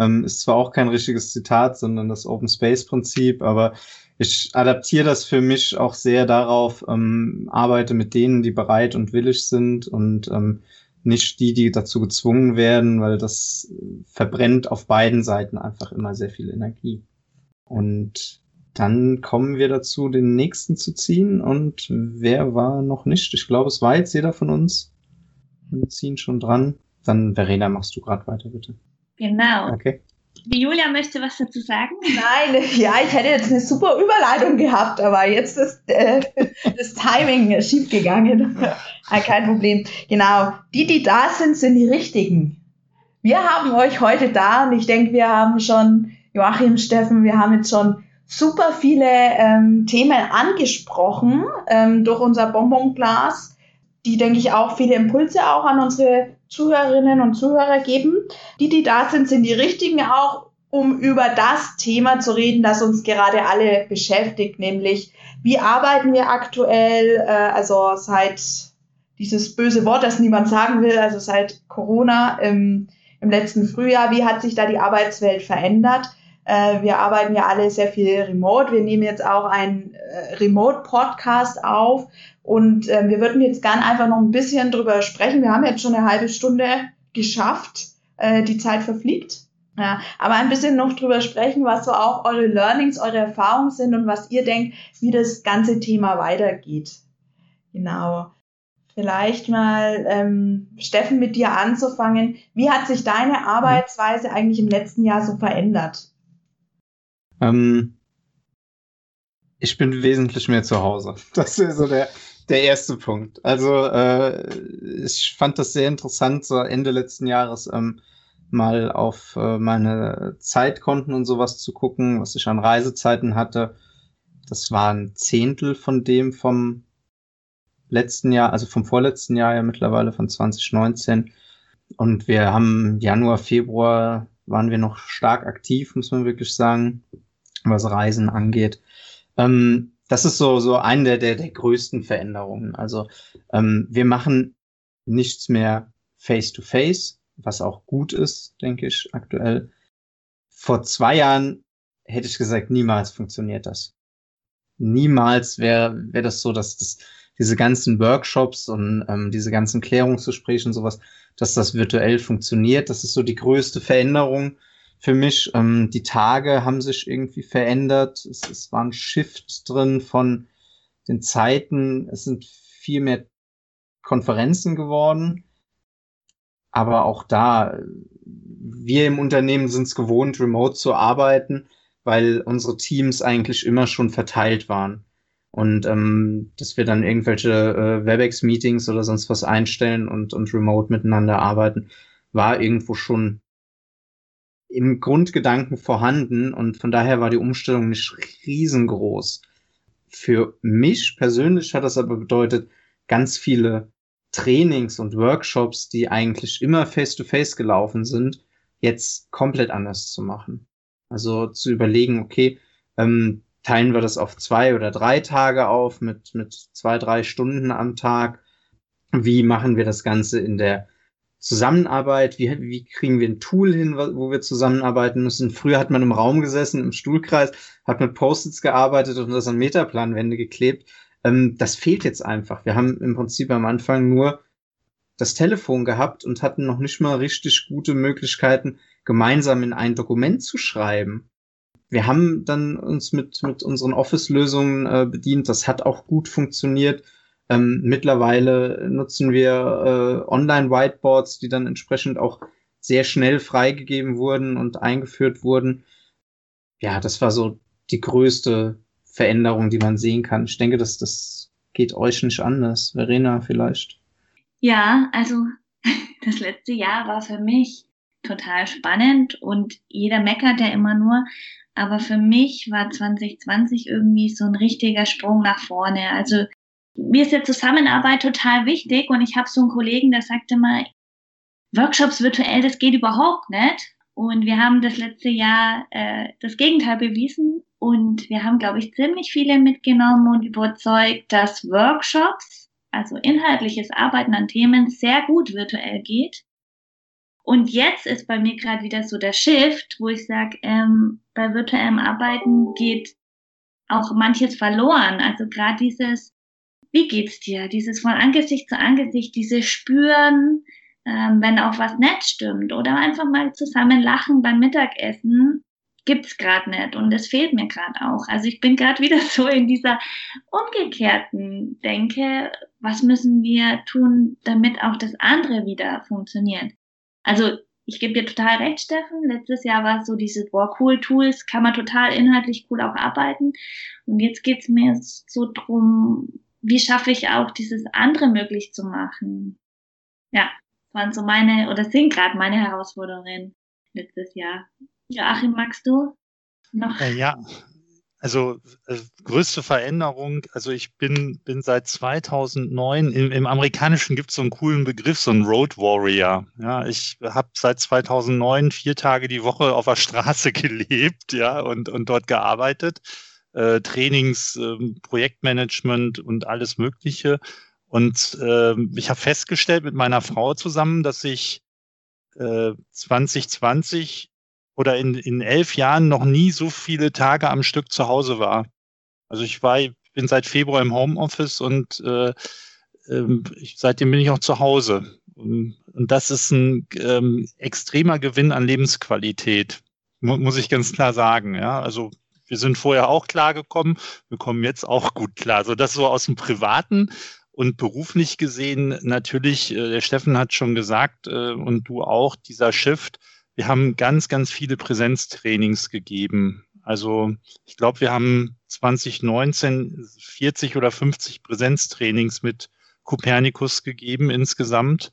Ähm, ist zwar auch kein richtiges Zitat, sondern das Open Space Prinzip, aber ich adaptiere das für mich auch sehr darauf, ähm, arbeite mit denen, die bereit und willig sind und ähm, nicht die, die dazu gezwungen werden, weil das verbrennt auf beiden Seiten einfach immer sehr viel Energie. Und dann kommen wir dazu, den nächsten zu ziehen. Und wer war noch nicht? Ich glaube, es war jetzt jeder von uns. Wir ziehen schon dran. Dann, Verena, machst du gerade weiter, bitte. Genau. Okay. Die Julia möchte was dazu sagen. Nein, ja, ich hätte jetzt eine super Überleitung gehabt, aber jetzt ist äh, das Timing schiefgegangen. Ah, kein Problem. Genau. Die, die da sind, sind die richtigen. Wir haben euch heute da und ich denke, wir haben schon, Joachim, Steffen, wir haben jetzt schon super viele ähm, Themen angesprochen ähm, durch unser Bonbonglas, die, denke ich, auch viele Impulse auch an unsere Zuhörerinnen und Zuhörer geben. Die, die da sind, sind die richtigen auch, um über das Thema zu reden, das uns gerade alle beschäftigt, nämlich wie arbeiten wir aktuell, äh, also seit dieses böse Wort, das niemand sagen will, also seit Corona im, im letzten Frühjahr, wie hat sich da die Arbeitswelt verändert? Äh, wir arbeiten ja alle sehr viel remote. Wir nehmen jetzt auch einen äh, Remote-Podcast auf und äh, wir würden jetzt gern einfach noch ein bisschen drüber sprechen. Wir haben jetzt schon eine halbe Stunde geschafft. Äh, die Zeit verfliegt. Ja, aber ein bisschen noch drüber sprechen, was so auch eure Learnings, eure Erfahrungen sind und was ihr denkt, wie das ganze Thema weitergeht. Genau. Vielleicht mal, ähm, Steffen, mit dir anzufangen. Wie hat sich deine Arbeitsweise eigentlich im letzten Jahr so verändert? Ähm, ich bin wesentlich mehr zu Hause. Das ist so der, der erste Punkt. Also äh, ich fand das sehr interessant, so Ende letzten Jahres ähm, mal auf äh, meine Zeitkonten und sowas zu gucken, was ich an Reisezeiten hatte. Das war ein Zehntel von dem vom letzten Jahr, also vom vorletzten Jahr ja mittlerweile von 2019. Und wir haben Januar, Februar waren wir noch stark aktiv, muss man wirklich sagen, was Reisen angeht. Ähm, das ist so, so eine der, der, der größten Veränderungen. Also ähm, wir machen nichts mehr face-to-face, -face, was auch gut ist, denke ich, aktuell. Vor zwei Jahren hätte ich gesagt, niemals funktioniert das. Niemals wäre wär das so, dass das, diese ganzen Workshops und ähm, diese ganzen Klärungsgespräche und sowas, dass das virtuell funktioniert. Das ist so die größte Veränderung für mich. Ähm, die Tage haben sich irgendwie verändert. Es, es war ein Shift drin von den Zeiten. Es sind viel mehr Konferenzen geworden. Aber auch da, wir im Unternehmen sind es gewohnt, remote zu arbeiten, weil unsere Teams eigentlich immer schon verteilt waren. Und ähm, dass wir dann irgendwelche äh, WebEx-Meetings oder sonst was einstellen und, und remote miteinander arbeiten, war irgendwo schon im Grundgedanken vorhanden und von daher war die Umstellung nicht riesengroß. Für mich persönlich hat das aber bedeutet, ganz viele Trainings und Workshops, die eigentlich immer face-to-face -face gelaufen sind, jetzt komplett anders zu machen. Also zu überlegen, okay, ähm, teilen wir das auf zwei oder drei Tage auf mit, mit zwei, drei Stunden am Tag? Wie machen wir das Ganze in der Zusammenarbeit, wie, wie kriegen wir ein Tool hin, wo wir zusammenarbeiten müssen. Früher hat man im Raum gesessen, im Stuhlkreis, hat mit Post-its gearbeitet und das an Metaplanwände geklebt. Ähm, das fehlt jetzt einfach. Wir haben im Prinzip am Anfang nur das Telefon gehabt und hatten noch nicht mal richtig gute Möglichkeiten, gemeinsam in ein Dokument zu schreiben. Wir haben dann uns mit, mit unseren Office-Lösungen äh, bedient. Das hat auch gut funktioniert. Ähm, mittlerweile nutzen wir äh, Online-Whiteboards, die dann entsprechend auch sehr schnell freigegeben wurden und eingeführt wurden. Ja, das war so die größte Veränderung, die man sehen kann. Ich denke, dass das geht euch nicht anders. Verena vielleicht. Ja, also das letzte Jahr war für mich total spannend und jeder meckert ja immer nur. Aber für mich war 2020 irgendwie so ein richtiger Sprung nach vorne. Also mir ist ja Zusammenarbeit total wichtig und ich habe so einen Kollegen, der sagte mal, Workshops virtuell, das geht überhaupt nicht. Und wir haben das letzte Jahr äh, das Gegenteil bewiesen und wir haben, glaube ich, ziemlich viele mitgenommen und überzeugt, dass Workshops, also inhaltliches Arbeiten an Themen, sehr gut virtuell geht. Und jetzt ist bei mir gerade wieder so der Shift, wo ich sage, ähm, bei virtuellem Arbeiten geht auch manches verloren. Also gerade dieses wie geht's dir? Dieses von Angesicht zu Angesicht, dieses Spüren, ähm, wenn auch was nett stimmt oder einfach mal zusammen lachen beim Mittagessen. gibt's gerade nicht und das fehlt mir gerade auch. Also ich bin gerade wieder so in dieser umgekehrten Denke, was müssen wir tun, damit auch das andere wieder funktioniert. Also ich gebe dir total recht, Steffen. Letztes Jahr war es so diese, boah, cool Tools, kann man total inhaltlich cool auch arbeiten. Und jetzt geht's mir so drum, wie schaffe ich auch dieses andere möglich zu machen. Ja, waren so meine, oder sind gerade meine Herausforderungen letztes Jahr. Joachim, magst du noch? Äh, ja, also äh, größte Veränderung, also ich bin, bin seit 2009, im, im Amerikanischen gibt es so einen coolen Begriff, so ein Road Warrior. Ja, ich habe seit 2009 vier Tage die Woche auf der Straße gelebt, ja, und, und dort gearbeitet. Äh, Trainings, äh, Projektmanagement und alles Mögliche. Und äh, ich habe festgestellt mit meiner Frau zusammen, dass ich äh, 2020 oder in, in elf Jahren noch nie so viele Tage am Stück zu Hause war. Also ich war, bin seit Februar im Homeoffice und äh, äh, ich, seitdem bin ich auch zu Hause. Und, und das ist ein ähm, extremer Gewinn an Lebensqualität, mu muss ich ganz klar sagen. Ja, also wir sind vorher auch klar gekommen, wir kommen jetzt auch gut klar. Also das so aus dem Privaten und beruflich gesehen natürlich, äh, der Steffen hat schon gesagt äh, und du auch, dieser Shift wir haben ganz, ganz viele Präsenztrainings gegeben. Also ich glaube, wir haben 2019 40 oder 50 Präsenztrainings mit Copernicus gegeben insgesamt.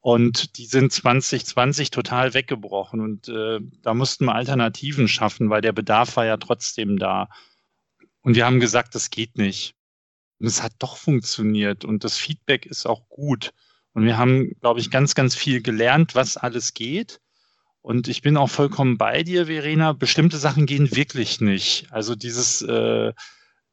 Und die sind 2020 total weggebrochen. Und äh, da mussten wir Alternativen schaffen, weil der Bedarf war ja trotzdem da. Und wir haben gesagt, das geht nicht. Und es hat doch funktioniert. Und das Feedback ist auch gut. Und wir haben, glaube ich, ganz, ganz viel gelernt, was alles geht. Und ich bin auch vollkommen bei dir, Verena. Bestimmte Sachen gehen wirklich nicht. Also dieses, äh,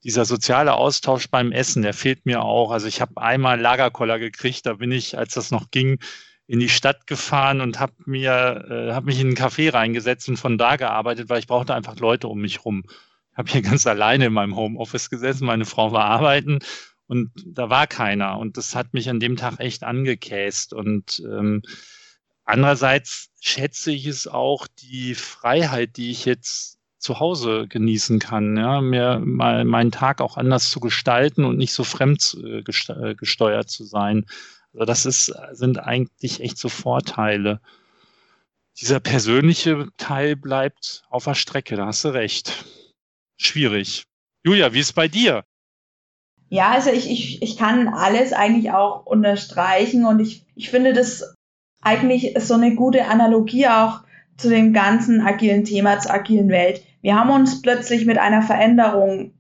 dieser soziale Austausch beim Essen, der fehlt mir auch. Also ich habe einmal Lagerkoller gekriegt, da bin ich, als das noch ging, in die Stadt gefahren und habe mir, äh, habe mich in einen Café reingesetzt und von da gearbeitet, weil ich brauchte einfach Leute um mich rum. Ich habe hier ganz alleine in meinem Homeoffice gesessen, meine Frau war arbeiten und da war keiner. Und das hat mich an dem Tag echt angekäst. Und ähm, Andererseits schätze ich es auch die Freiheit, die ich jetzt zu Hause genießen kann, ja, mir mal meinen Tag auch anders zu gestalten und nicht so fremd äh, äh, gesteuert zu sein. Also das ist, sind eigentlich echt so Vorteile. Dieser persönliche Teil bleibt auf der Strecke, da hast du recht. Schwierig. Julia, wie ist es bei dir? Ja, also ich, ich, ich kann alles eigentlich auch unterstreichen und ich, ich finde das eigentlich so eine gute Analogie auch zu dem ganzen agilen Thema, zur agilen Welt. Wir haben uns plötzlich mit einer Veränderung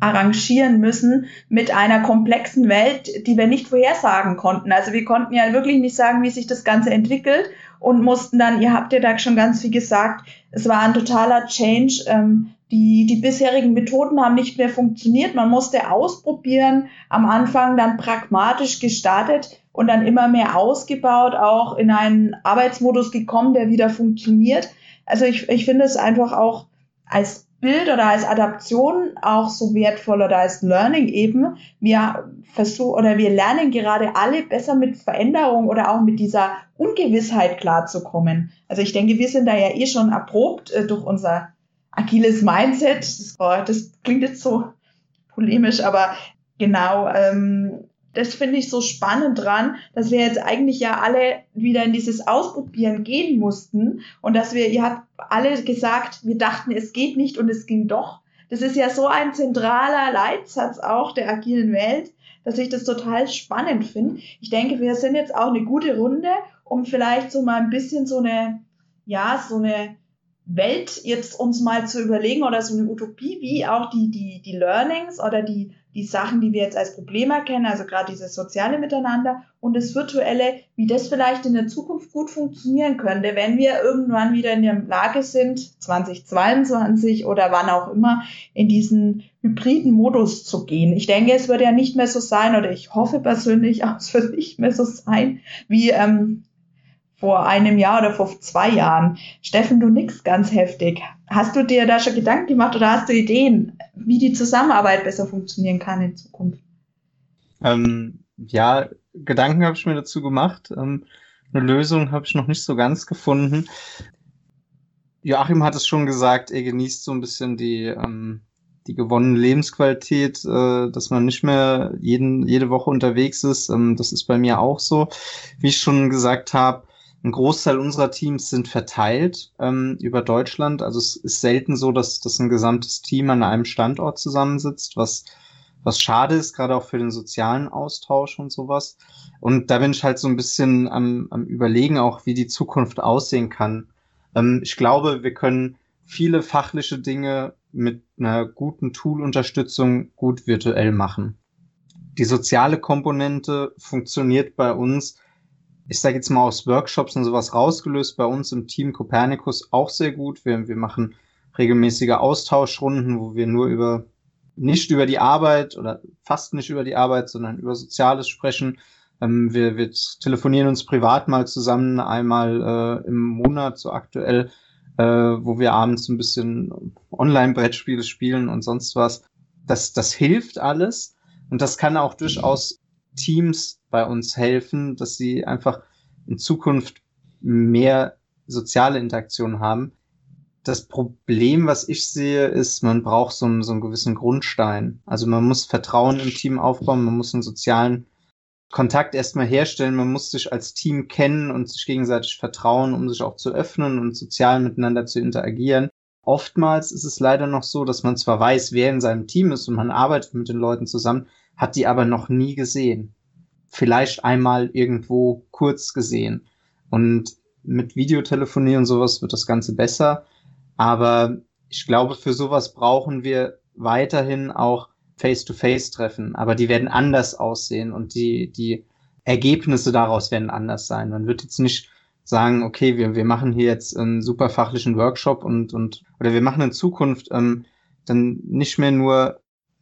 arrangieren müssen mit einer komplexen Welt, die wir nicht vorhersagen konnten. Also wir konnten ja wirklich nicht sagen, wie sich das Ganze entwickelt und mussten dann, ihr habt ja da schon ganz viel gesagt, es war ein totaler Change. Ähm, die, die bisherigen Methoden haben nicht mehr funktioniert. Man musste ausprobieren, am Anfang dann pragmatisch gestartet und dann immer mehr ausgebaut, auch in einen Arbeitsmodus gekommen, der wieder funktioniert. Also ich, ich finde es einfach auch als Bild oder als Adaption auch so wertvoll oder als Learning eben. Wir versuchen oder wir lernen gerade alle besser mit Veränderung oder auch mit dieser Ungewissheit klarzukommen. Also ich denke, wir sind da ja eh schon erprobt äh, durch unser agiles Mindset. Das, boah, das klingt jetzt so polemisch, aber genau, ähm, das finde ich so spannend dran, dass wir jetzt eigentlich ja alle wieder in dieses Ausprobieren gehen mussten und dass wir, ihr habt alle gesagt, wir dachten, es geht nicht und es ging doch. Das ist ja so ein zentraler Leitsatz auch der agilen Welt, dass ich das total spannend finde. Ich denke, wir sind jetzt auch eine gute Runde, um vielleicht so mal ein bisschen so eine, ja, so eine Welt jetzt uns mal zu überlegen oder so eine Utopie, wie auch die, die, die Learnings oder die, die Sachen, die wir jetzt als Problem erkennen, also gerade dieses soziale Miteinander und das virtuelle, wie das vielleicht in der Zukunft gut funktionieren könnte, wenn wir irgendwann wieder in der Lage sind, 2022 oder wann auch immer, in diesen hybriden Modus zu gehen. Ich denke, es wird ja nicht mehr so sein, oder ich hoffe persönlich auch, es wird nicht mehr so sein, wie ähm, vor einem Jahr oder vor zwei Jahren. Steffen, du nix ganz heftig. Hast du dir da schon Gedanken gemacht oder hast du Ideen, wie die Zusammenarbeit besser funktionieren kann in Zukunft? Ähm, ja, Gedanken habe ich mir dazu gemacht. Ähm, eine Lösung habe ich noch nicht so ganz gefunden. Joachim hat es schon gesagt, er genießt so ein bisschen die, ähm, die gewonnene Lebensqualität, äh, dass man nicht mehr jeden, jede Woche unterwegs ist. Ähm, das ist bei mir auch so. Wie ich schon gesagt habe, ein Großteil unserer Teams sind verteilt ähm, über Deutschland. Also es ist selten so, dass, dass ein gesamtes Team an einem Standort zusammensitzt, was, was schade ist, gerade auch für den sozialen Austausch und sowas. Und da bin ich halt so ein bisschen am, am Überlegen auch, wie die Zukunft aussehen kann. Ähm, ich glaube, wir können viele fachliche Dinge mit einer guten Tool-Unterstützung gut virtuell machen. Die soziale Komponente funktioniert bei uns, ich sage jetzt mal aus Workshops und sowas rausgelöst, bei uns im Team Copernicus auch sehr gut. Wir, wir machen regelmäßige Austauschrunden, wo wir nur über nicht über die Arbeit oder fast nicht über die Arbeit, sondern über Soziales sprechen. Ähm, wir, wir telefonieren uns privat mal zusammen, einmal äh, im Monat, so aktuell, äh, wo wir abends ein bisschen Online-Brettspiele spielen und sonst was. Das, das hilft alles und das kann auch durchaus Teams bei uns helfen, dass sie einfach in Zukunft mehr soziale Interaktion haben. Das Problem, was ich sehe, ist, man braucht so einen, so einen gewissen Grundstein. Also man muss Vertrauen im Team aufbauen, man muss einen sozialen Kontakt erstmal herstellen, man muss sich als Team kennen und sich gegenseitig vertrauen, um sich auch zu öffnen und sozial miteinander zu interagieren. Oftmals ist es leider noch so, dass man zwar weiß, wer in seinem Team ist und man arbeitet mit den Leuten zusammen, hat die aber noch nie gesehen. Vielleicht einmal irgendwo kurz gesehen. Und mit Videotelefonie und sowas wird das Ganze besser. Aber ich glaube, für sowas brauchen wir weiterhin auch Face-to-Face-Treffen, aber die werden anders aussehen und die, die Ergebnisse daraus werden anders sein. Man wird jetzt nicht sagen, okay, wir, wir machen hier jetzt einen super fachlichen Workshop und, und oder wir machen in Zukunft ähm, dann nicht mehr nur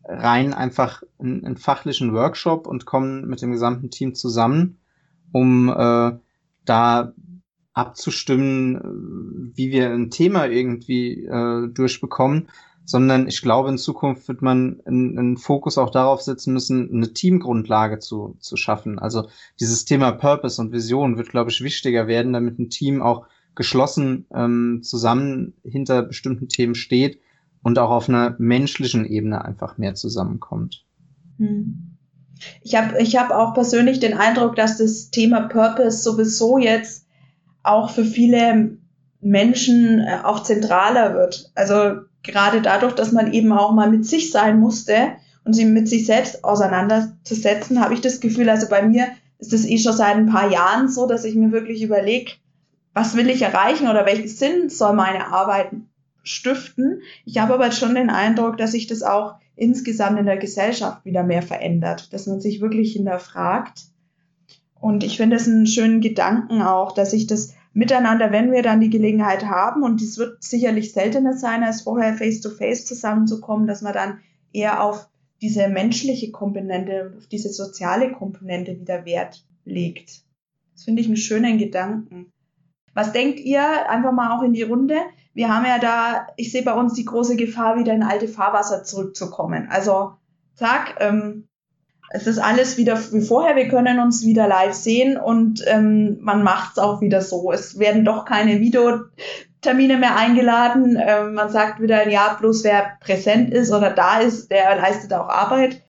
rein einfach einen, einen fachlichen Workshop und kommen mit dem gesamten Team zusammen, um äh, da abzustimmen, wie wir ein Thema irgendwie äh, durchbekommen, sondern ich glaube, in Zukunft wird man einen Fokus auch darauf setzen müssen, eine Teamgrundlage zu, zu schaffen. Also dieses Thema Purpose und Vision wird, glaube ich, wichtiger werden, damit ein Team auch geschlossen ähm, zusammen hinter bestimmten Themen steht und auch auf einer menschlichen Ebene einfach mehr zusammenkommt. Hm. Ich habe ich hab auch persönlich den Eindruck, dass das Thema Purpose sowieso jetzt auch für viele Menschen äh, auch zentraler wird. Also gerade dadurch, dass man eben auch mal mit sich sein musste und sich mit sich selbst auseinanderzusetzen, habe ich das Gefühl, also bei mir ist es eh schon seit ein paar Jahren so, dass ich mir wirklich überlege, was will ich erreichen oder welchen Sinn soll meine Arbeit stiften. Ich habe aber schon den Eindruck, dass sich das auch insgesamt in der Gesellschaft wieder mehr verändert, dass man sich wirklich hinterfragt. Und ich finde es einen schönen Gedanken auch, dass sich das miteinander, wenn wir dann die Gelegenheit haben, und dies wird sicherlich seltener sein, als vorher face-to-face -face zusammenzukommen, dass man dann eher auf diese menschliche Komponente, auf diese soziale Komponente wieder Wert legt. Das finde ich einen schönen Gedanken. Was denkt ihr? Einfach mal auch in die Runde. Wir haben ja da, ich sehe bei uns die große Gefahr, wieder in alte Fahrwasser zurückzukommen. Also, zack, ähm, es ist alles wieder wie vorher, wir können uns wieder live sehen und ähm, man macht es auch wieder so. Es werden doch keine Videotermine mehr eingeladen. Ähm, man sagt wieder, ja, bloß wer präsent ist oder da ist, der leistet auch Arbeit.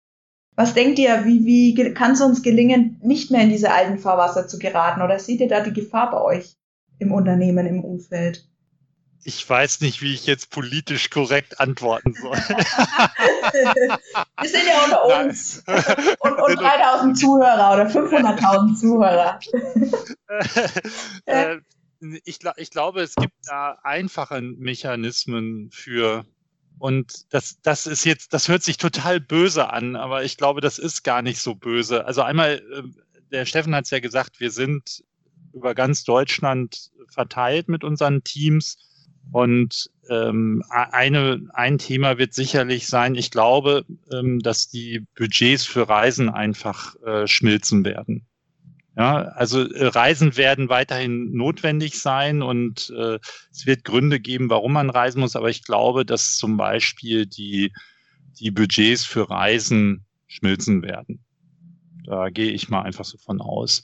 Was denkt ihr, wie, wie kann es uns gelingen, nicht mehr in diese alten Fahrwasser zu geraten? Oder seht ihr da die Gefahr bei euch im Unternehmen, im Umfeld? Ich weiß nicht, wie ich jetzt politisch korrekt antworten soll. Wir sind ja unter uns. Und, und 3000 Zuhörer oder 500.000 Zuhörer. äh, ich, ich glaube, es gibt da einfache Mechanismen für und das, das ist jetzt, das hört sich total böse an, aber ich glaube, das ist gar nicht so böse. Also einmal, ähm, der Steffen hat es ja gesagt, wir sind über ganz Deutschland verteilt mit unseren Teams. Und ähm, eine, ein Thema wird sicherlich sein, ich glaube, ähm, dass die Budgets für Reisen einfach äh, schmilzen werden. Ja, also äh, Reisen werden weiterhin notwendig sein und äh, es wird Gründe geben, warum man reisen muss, aber ich glaube, dass zum Beispiel die, die Budgets für Reisen schmilzen werden. Da gehe ich mal einfach so von aus.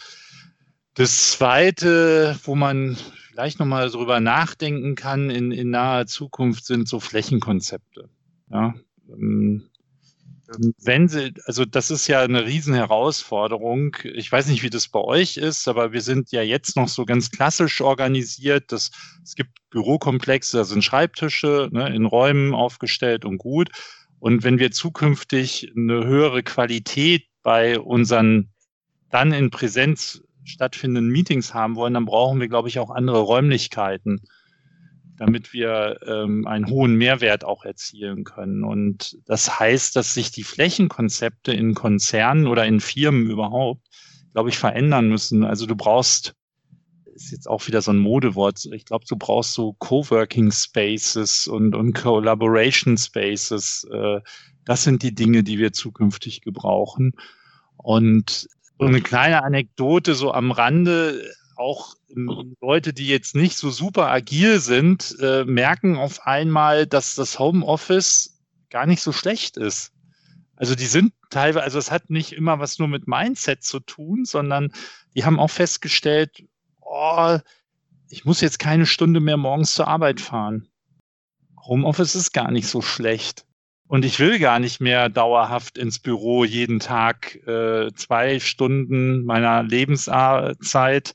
Das Zweite, wo man vielleicht nochmal drüber nachdenken kann in, in naher Zukunft, sind so Flächenkonzepte. Ja, ähm, wenn Sie, also das ist ja eine Riesenherausforderung. Ich weiß nicht, wie das bei euch ist, aber wir sind ja jetzt noch so ganz klassisch organisiert. Das, es gibt Bürokomplexe, da sind Schreibtische ne, in Räumen aufgestellt und gut. Und wenn wir zukünftig eine höhere Qualität bei unseren dann in Präsenz stattfindenden Meetings haben wollen, dann brauchen wir, glaube ich, auch andere Räumlichkeiten damit wir ähm, einen hohen Mehrwert auch erzielen können. Und das heißt, dass sich die Flächenkonzepte in Konzernen oder in Firmen überhaupt, glaube ich, verändern müssen. Also du brauchst, ist jetzt auch wieder so ein Modewort, ich glaube, du brauchst so Coworking Spaces und, und Collaboration Spaces. Äh, das sind die Dinge, die wir zukünftig gebrauchen. Und so eine kleine Anekdote so am Rande, auch ähm, Leute, die jetzt nicht so super agil sind, äh, merken auf einmal, dass das Homeoffice gar nicht so schlecht ist. Also die sind teilweise, also es hat nicht immer was nur mit Mindset zu tun, sondern die haben auch festgestellt, oh, ich muss jetzt keine Stunde mehr morgens zur Arbeit fahren. Homeoffice ist gar nicht so schlecht. Und ich will gar nicht mehr dauerhaft ins Büro jeden Tag äh, zwei Stunden meiner Lebenszeit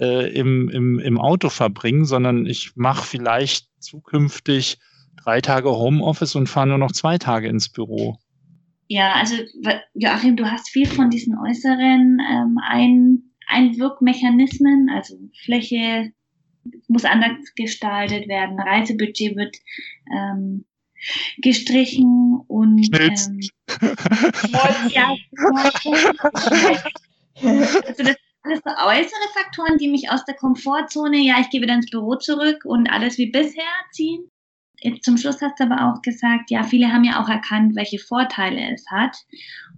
äh, im, im, im Auto verbringen, sondern ich mache vielleicht zukünftig drei Tage Homeoffice und fahre nur noch zwei Tage ins Büro. Ja, also Joachim, du hast viel von diesen äußeren ähm, Ein Einwirkmechanismen, also Fläche muss anders gestaltet werden, Reisebudget wird ähm, gestrichen und ähm, ja, also das alles so äußere Faktoren, die mich aus der Komfortzone, ja, ich gehe wieder ins Büro zurück und alles wie bisher ziehen. Jetzt zum Schluss hast du aber auch gesagt, ja, viele haben ja auch erkannt, welche Vorteile es hat.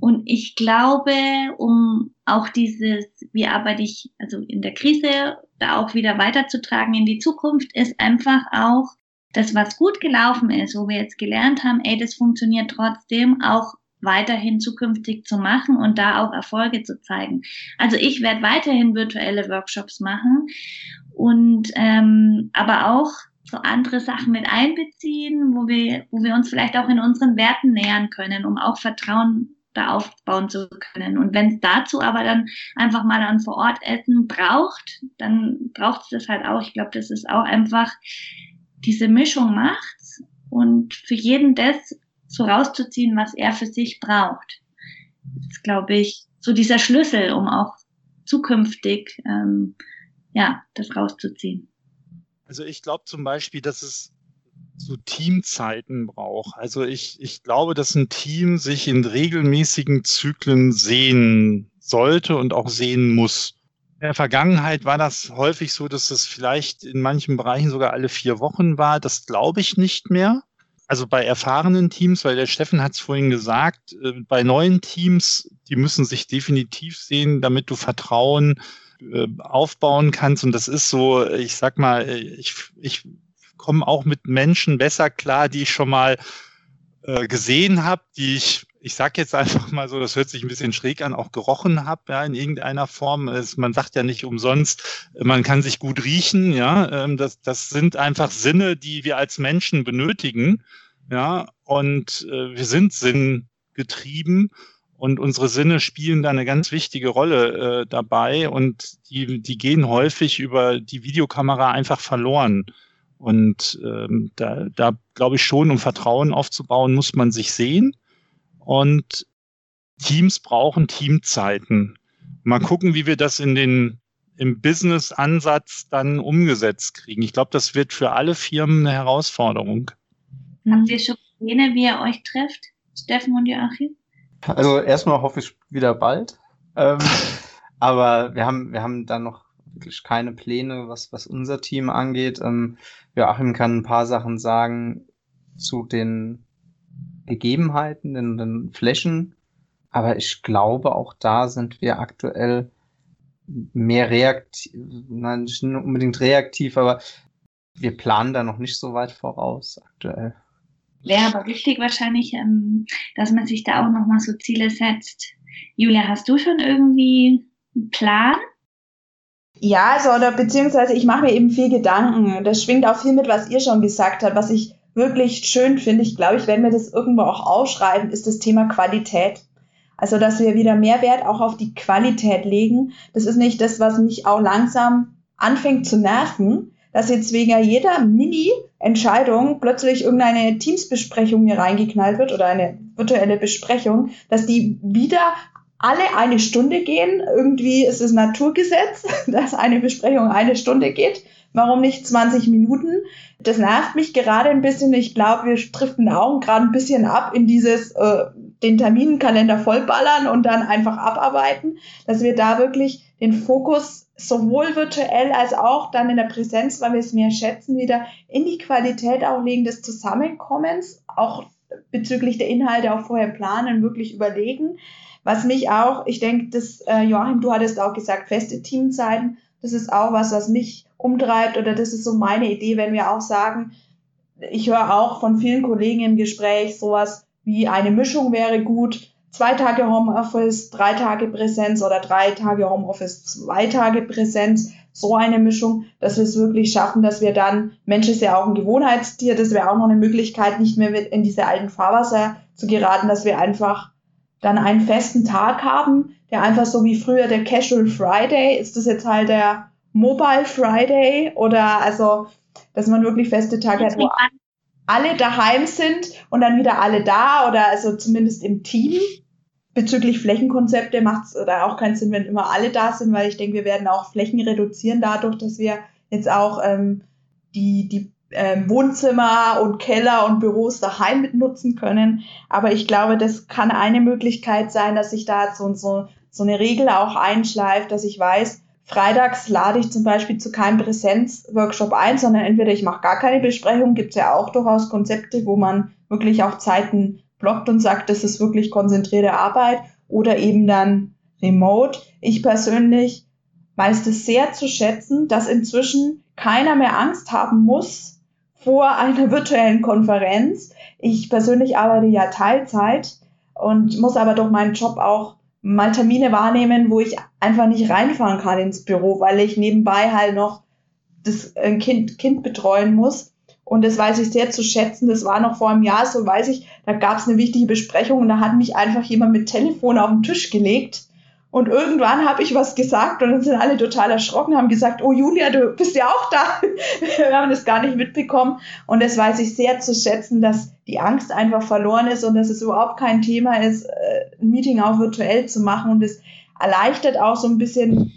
Und ich glaube, um auch dieses, wie arbeite ich, also in der Krise, da auch wieder weiterzutragen in die Zukunft, ist einfach auch das, was gut gelaufen ist, wo wir jetzt gelernt haben, ey, das funktioniert trotzdem, auch weiterhin zukünftig zu machen und da auch Erfolge zu zeigen. Also ich werde weiterhin virtuelle Workshops machen und ähm, aber auch so andere Sachen mit einbeziehen, wo wir, wo wir uns vielleicht auch in unseren Werten nähern können, um auch Vertrauen da aufbauen zu können. Und wenn es dazu aber dann einfach mal an vor Ort Essen braucht, dann braucht es das halt auch. Ich glaube, das ist auch einfach diese Mischung macht und für jeden das so rauszuziehen, was er für sich braucht. Das ist, glaube ich, so dieser Schlüssel, um auch zukünftig ähm, ja, das rauszuziehen. Also ich glaube zum Beispiel, dass es so Teamzeiten braucht. Also ich, ich glaube, dass ein Team sich in regelmäßigen Zyklen sehen sollte und auch sehen muss. In der Vergangenheit war das häufig so, dass es vielleicht in manchen Bereichen sogar alle vier Wochen war. Das glaube ich nicht mehr also bei erfahrenen Teams, weil der Steffen hat es vorhin gesagt, äh, bei neuen Teams, die müssen sich definitiv sehen, damit du Vertrauen äh, aufbauen kannst. Und das ist so, ich sag mal, ich, ich komme auch mit Menschen besser klar, die ich schon mal äh, gesehen habe, die ich ich sage jetzt einfach mal so, das hört sich ein bisschen schräg an, auch gerochen habe, ja, in irgendeiner Form. Es, man sagt ja nicht umsonst, man kann sich gut riechen, ja. Ähm, das, das sind einfach Sinne, die wir als Menschen benötigen, ja. Und äh, wir sind sinngetrieben und unsere Sinne spielen da eine ganz wichtige Rolle äh, dabei und die, die gehen häufig über die Videokamera einfach verloren. Und ähm, da, da glaube ich schon, um Vertrauen aufzubauen, muss man sich sehen und Teams brauchen Teamzeiten. Mal gucken, wie wir das in den, im Business-Ansatz dann umgesetzt kriegen. Ich glaube, das wird für alle Firmen eine Herausforderung. Habt ihr schon Pläne, wie ihr euch trefft, Steffen und Joachim? Also erstmal hoffe ich wieder bald. Ähm, aber wir haben, wir haben da noch wirklich keine Pläne, was, was unser Team angeht. Ähm, Joachim kann ein paar Sachen sagen zu den Gegebenheiten, in den Flächen. Aber ich glaube, auch da sind wir aktuell mehr reaktiv, nein, nicht unbedingt reaktiv, aber wir planen da noch nicht so weit voraus aktuell. Wäre aber wichtig wahrscheinlich, ähm, dass man sich da auch nochmal so Ziele setzt. Julia, hast du schon irgendwie einen Plan? Ja, also oder beziehungsweise ich mache mir eben viel Gedanken. Das schwingt auch viel mit, was ihr schon gesagt habt. Was ich wirklich schön finde, ich glaube, ich werde mir das irgendwo auch ausschreiben, ist das Thema Qualität. Also, dass wir wieder mehr Wert auch auf die Qualität legen. Das ist nicht das, was mich auch langsam anfängt zu nerven, dass jetzt wegen jeder Mini-Entscheidung plötzlich irgendeine Teams-Besprechung mir reingeknallt wird oder eine virtuelle Besprechung, dass die wieder alle eine Stunde gehen. Irgendwie ist es Naturgesetz, dass eine Besprechung eine Stunde geht. Warum nicht 20 Minuten? Das nervt mich gerade ein bisschen. Ich glaube, wir driften auch gerade ein bisschen ab in dieses äh, den Terminkalender vollballern und dann einfach abarbeiten, dass wir da wirklich den Fokus sowohl virtuell als auch dann in der Präsenz, weil wir es mehr schätzen, wieder in die Qualität auch legen des Zusammenkommens, auch bezüglich der Inhalte auch vorher planen, wirklich überlegen. Was mich auch, ich denke, das, äh, Joachim, du hattest auch gesagt, feste Teamzeiten, das ist auch was, was mich umtreibt. Oder das ist so meine Idee, wenn wir auch sagen, ich höre auch von vielen Kollegen im Gespräch sowas wie eine Mischung wäre gut, zwei Tage Homeoffice, drei Tage Präsenz oder drei Tage Homeoffice, zwei Tage Präsenz, so eine Mischung, dass wir es wirklich schaffen, dass wir dann, Mensch ist ja auch ein Gewohnheitstier, das wäre auch noch eine Möglichkeit, nicht mehr in diese alten Fahrwasser zu geraten, dass wir einfach dann einen festen Tag haben, der einfach so wie früher der Casual Friday, ist. Das jetzt halt der Mobile Friday oder also, dass man wirklich feste Tage hat, wo alle daheim sind und dann wieder alle da oder also zumindest im Team. Bezüglich Flächenkonzepte macht es da auch keinen Sinn, wenn immer alle da sind, weil ich denke, wir werden auch Flächen reduzieren dadurch, dass wir jetzt auch ähm, die, die ähm, Wohnzimmer und Keller und Büros daheim mitnutzen können. Aber ich glaube, das kann eine Möglichkeit sein, dass sich da so, so, so eine Regel auch einschleift, dass ich weiß, freitags lade ich zum Beispiel zu keinem Präsenzworkshop ein, sondern entweder ich mache gar keine Besprechung, gibt es ja auch durchaus Konzepte, wo man wirklich auch Zeiten blockt und sagt, das ist wirklich konzentrierte Arbeit oder eben dann remote. Ich persönlich weiß es sehr zu schätzen, dass inzwischen keiner mehr Angst haben muss, vor einer virtuellen Konferenz. Ich persönlich arbeite ja Teilzeit und muss aber durch meinen Job auch mal Termine wahrnehmen, wo ich einfach nicht reinfahren kann ins Büro, weil ich nebenbei halt noch das äh, Kind, kind betreuen muss. Und das weiß ich sehr zu schätzen. Das war noch vor einem Jahr so, weiß ich, da gab es eine wichtige Besprechung und da hat mich einfach jemand mit Telefon auf den Tisch gelegt und irgendwann habe ich was gesagt und dann sind alle total erschrocken, haben gesagt, oh Julia, du bist ja auch da. Wir haben das gar nicht mitbekommen. Und das weiß ich sehr zu schätzen, dass die Angst einfach verloren ist und dass es überhaupt kein Thema ist, äh, ein Meeting auch virtuell zu machen. Und es erleichtert auch so ein bisschen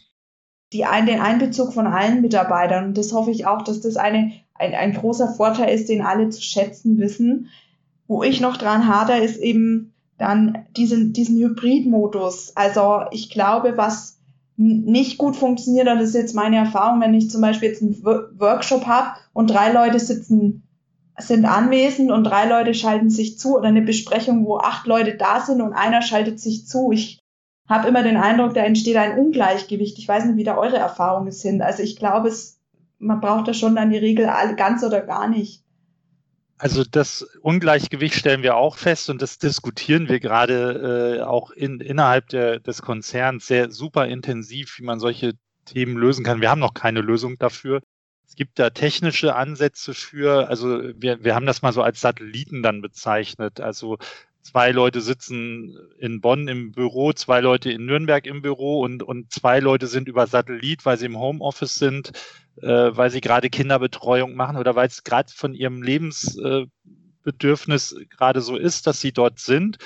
die, den Einbezug von allen Mitarbeitern. Und das hoffe ich auch, dass das eine, ein, ein großer Vorteil ist, den alle zu schätzen wissen. Wo ich noch dran hader, ist eben, dann diesen, diesen Hybrid-Modus. Also ich glaube, was nicht gut funktioniert, und das ist jetzt meine Erfahrung, wenn ich zum Beispiel jetzt einen Workshop habe und drei Leute sitzen, sind anwesend und drei Leute schalten sich zu oder eine Besprechung, wo acht Leute da sind und einer schaltet sich zu. Ich habe immer den Eindruck, da entsteht ein Ungleichgewicht. Ich weiß nicht, wie da eure Erfahrungen sind. Also ich glaube, es, man braucht da schon dann die Regel ganz oder gar nicht. Also das Ungleichgewicht stellen wir auch fest und das diskutieren wir gerade äh, auch in, innerhalb der, des Konzerns sehr super intensiv, wie man solche Themen lösen kann. Wir haben noch keine Lösung dafür. Es gibt da technische Ansätze für, also wir, wir haben das mal so als Satelliten dann bezeichnet. Also zwei Leute sitzen in Bonn im Büro, zwei Leute in Nürnberg im Büro und, und zwei Leute sind über Satellit, weil sie im Homeoffice sind äh, weil sie gerade Kinderbetreuung machen oder weil es gerade von ihrem Lebensbedürfnis äh, gerade so ist, dass sie dort sind.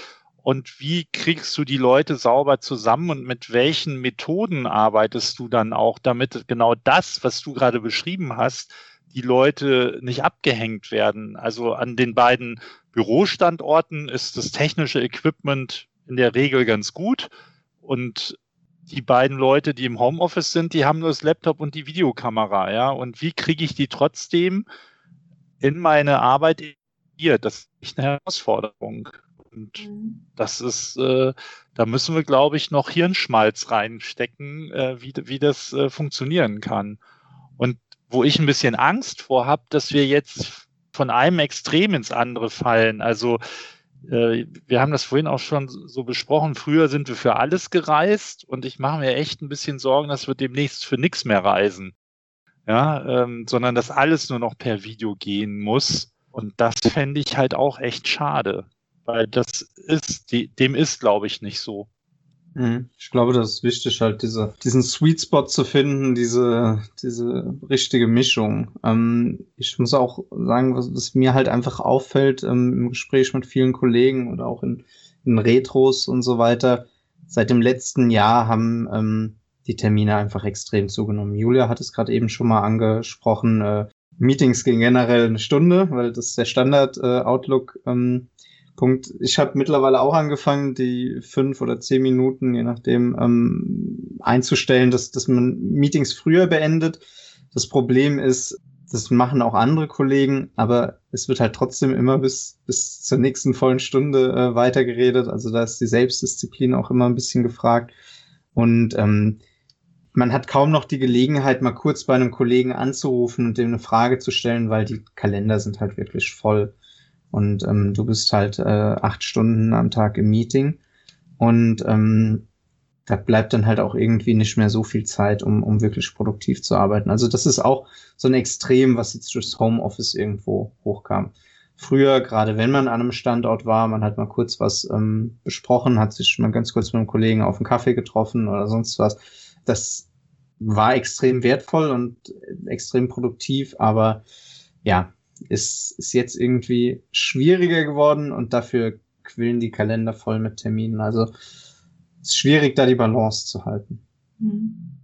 Und wie kriegst du die Leute sauber zusammen und mit welchen Methoden arbeitest du dann auch, damit genau das, was du gerade beschrieben hast, die Leute nicht abgehängt werden? Also an den beiden Bürostandorten ist das technische Equipment in der Regel ganz gut und die beiden Leute, die im Homeoffice sind, die haben nur das Laptop und die Videokamera, ja. Und wie kriege ich die trotzdem in meine Arbeit hier? Das ist echt eine Herausforderung. Und mhm. das ist, äh, da müssen wir, glaube ich, noch Hirnschmalz reinstecken, äh, wie, wie das äh, funktionieren kann. Wo ich ein bisschen Angst vor habe, dass wir jetzt von einem Extrem ins andere fallen. Also äh, wir haben das vorhin auch schon so besprochen. Früher sind wir für alles gereist und ich mache mir echt ein bisschen Sorgen, dass wir demnächst für nichts mehr reisen. Ja, ähm, sondern dass alles nur noch per Video gehen muss. Und das fände ich halt auch echt schade. Weil das ist, dem ist, glaube ich, nicht so. Mhm. Ich glaube, das ist wichtig, halt diese, diesen Sweet Spot zu finden, diese, diese richtige Mischung. Ähm, ich muss auch sagen, was, was mir halt einfach auffällt ähm, im Gespräch mit vielen Kollegen oder auch in, in Retros und so weiter, seit dem letzten Jahr haben ähm, die Termine einfach extrem zugenommen. Julia hat es gerade eben schon mal angesprochen. Äh, Meetings gehen generell eine Stunde, weil das ist der Standard äh, Outlook ähm, Punkt. Ich habe mittlerweile auch angefangen, die fünf oder zehn Minuten, je nachdem, ähm, einzustellen, dass, dass man Meetings früher beendet. Das Problem ist, das machen auch andere Kollegen, aber es wird halt trotzdem immer bis, bis zur nächsten vollen Stunde äh, weitergeredet. Also da ist die Selbstdisziplin auch immer ein bisschen gefragt. Und ähm, man hat kaum noch die Gelegenheit, mal kurz bei einem Kollegen anzurufen und dem eine Frage zu stellen, weil die Kalender sind halt wirklich voll. Und ähm, du bist halt äh, acht Stunden am Tag im Meeting. Und ähm, da bleibt dann halt auch irgendwie nicht mehr so viel Zeit, um, um wirklich produktiv zu arbeiten. Also das ist auch so ein Extrem, was jetzt durchs Homeoffice irgendwo hochkam. Früher, gerade wenn man an einem Standort war, man hat mal kurz was ähm, besprochen, hat sich mal ganz kurz mit einem Kollegen auf einen Kaffee getroffen oder sonst was. Das war extrem wertvoll und extrem produktiv, aber ja, ist, ist jetzt irgendwie schwieriger geworden und dafür quillen die Kalender voll mit Terminen. Also es ist schwierig, da die Balance zu halten. Mhm.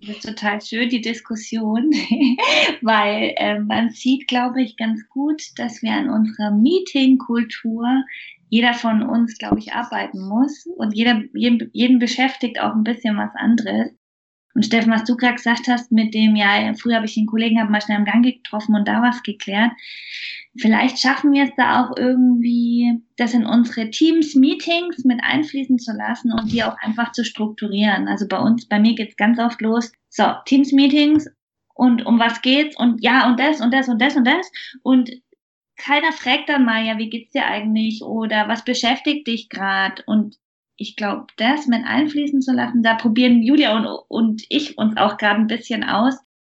Das ist total schön, die Diskussion, weil äh, man sieht, glaube ich, ganz gut, dass wir an unserer Meeting-Kultur jeder von uns, glaube ich, arbeiten muss und jeder, jeden, jeden beschäftigt auch ein bisschen was anderes. Und Steffen, was du gerade gesagt hast, mit dem, ja, früher habe ich den Kollegen hab mal schnell im Gang getroffen und da was geklärt. Vielleicht schaffen wir es da auch irgendwie, das in unsere Teams-Meetings mit einfließen zu lassen und die auch einfach zu strukturieren. Also bei uns, bei mir geht es ganz oft los, so, Teams-Meetings und um was geht's? Und ja und das und das und das und das. Und keiner fragt dann mal, ja, wie geht's dir eigentlich? Oder was beschäftigt dich gerade und ich glaube, das mit einfließen zu lassen, da probieren Julia und, und ich uns auch gerade ein bisschen aus,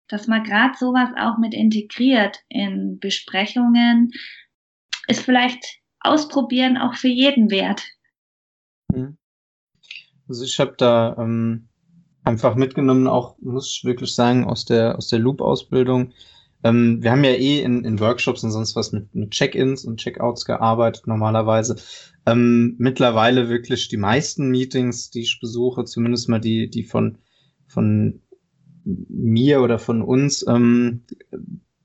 dass man gerade sowas auch mit integriert in Besprechungen, ist vielleicht ausprobieren auch für jeden wert. Mhm. Also ich habe da ähm, einfach mitgenommen, auch muss ich wirklich sagen, aus der aus der Loop-Ausbildung. Ähm, wir haben ja eh in, in Workshops und sonst was mit, mit Check-ins und Check-outs gearbeitet normalerweise. Ähm, mittlerweile wirklich die meisten Meetings, die ich besuche, zumindest mal die, die von, von mir oder von uns ähm,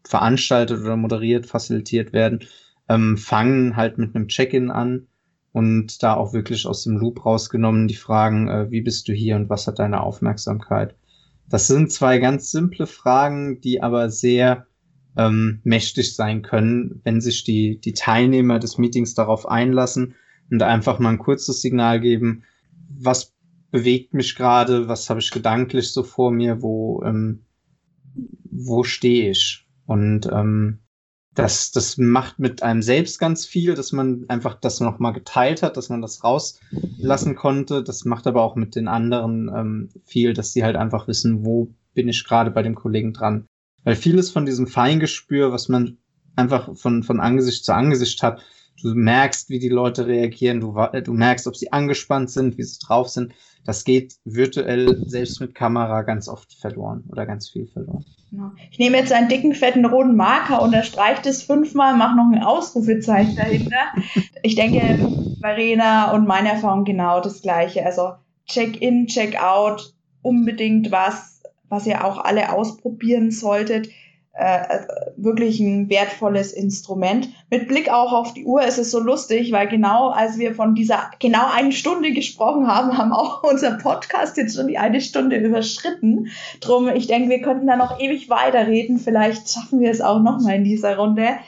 veranstaltet oder moderiert, facilitiert werden, ähm, fangen halt mit einem Check-in an und da auch wirklich aus dem Loop rausgenommen die Fragen, äh, wie bist du hier und was hat deine Aufmerksamkeit? Das sind zwei ganz simple Fragen, die aber sehr ähm, mächtig sein können, wenn sich die, die Teilnehmer des Meetings darauf einlassen und einfach mal ein kurzes Signal geben, was bewegt mich gerade, was habe ich gedanklich so vor mir, wo, ähm, wo stehe ich? Und ähm, das, das macht mit einem selbst ganz viel, dass man einfach das nochmal geteilt hat, dass man das rauslassen konnte. Das macht aber auch mit den anderen ähm, viel, dass sie halt einfach wissen, wo bin ich gerade bei dem Kollegen dran. Weil vieles von diesem Feingespür, was man einfach von, von Angesicht zu Angesicht hat, Du merkst, wie die Leute reagieren, du, du merkst, ob sie angespannt sind, wie sie drauf sind. Das geht virtuell selbst mit Kamera ganz oft verloren oder ganz viel verloren. Ich nehme jetzt einen dicken, fetten roten Marker, unterstreiche es fünfmal, mache noch ein Ausrufezeichen dahinter. Ich denke, Verena und meine Erfahrung genau das Gleiche. Also Check-in, Check-out, unbedingt was, was ihr auch alle ausprobieren solltet äh, wirklich ein wertvolles Instrument. Mit Blick auch auf die Uhr ist es so lustig, weil genau als wir von dieser genau eine Stunde gesprochen haben, haben auch unser Podcast jetzt schon die eine Stunde überschritten. Drum, ich denke, wir könnten da noch ewig weiterreden. Vielleicht schaffen wir es auch noch mal in dieser Runde.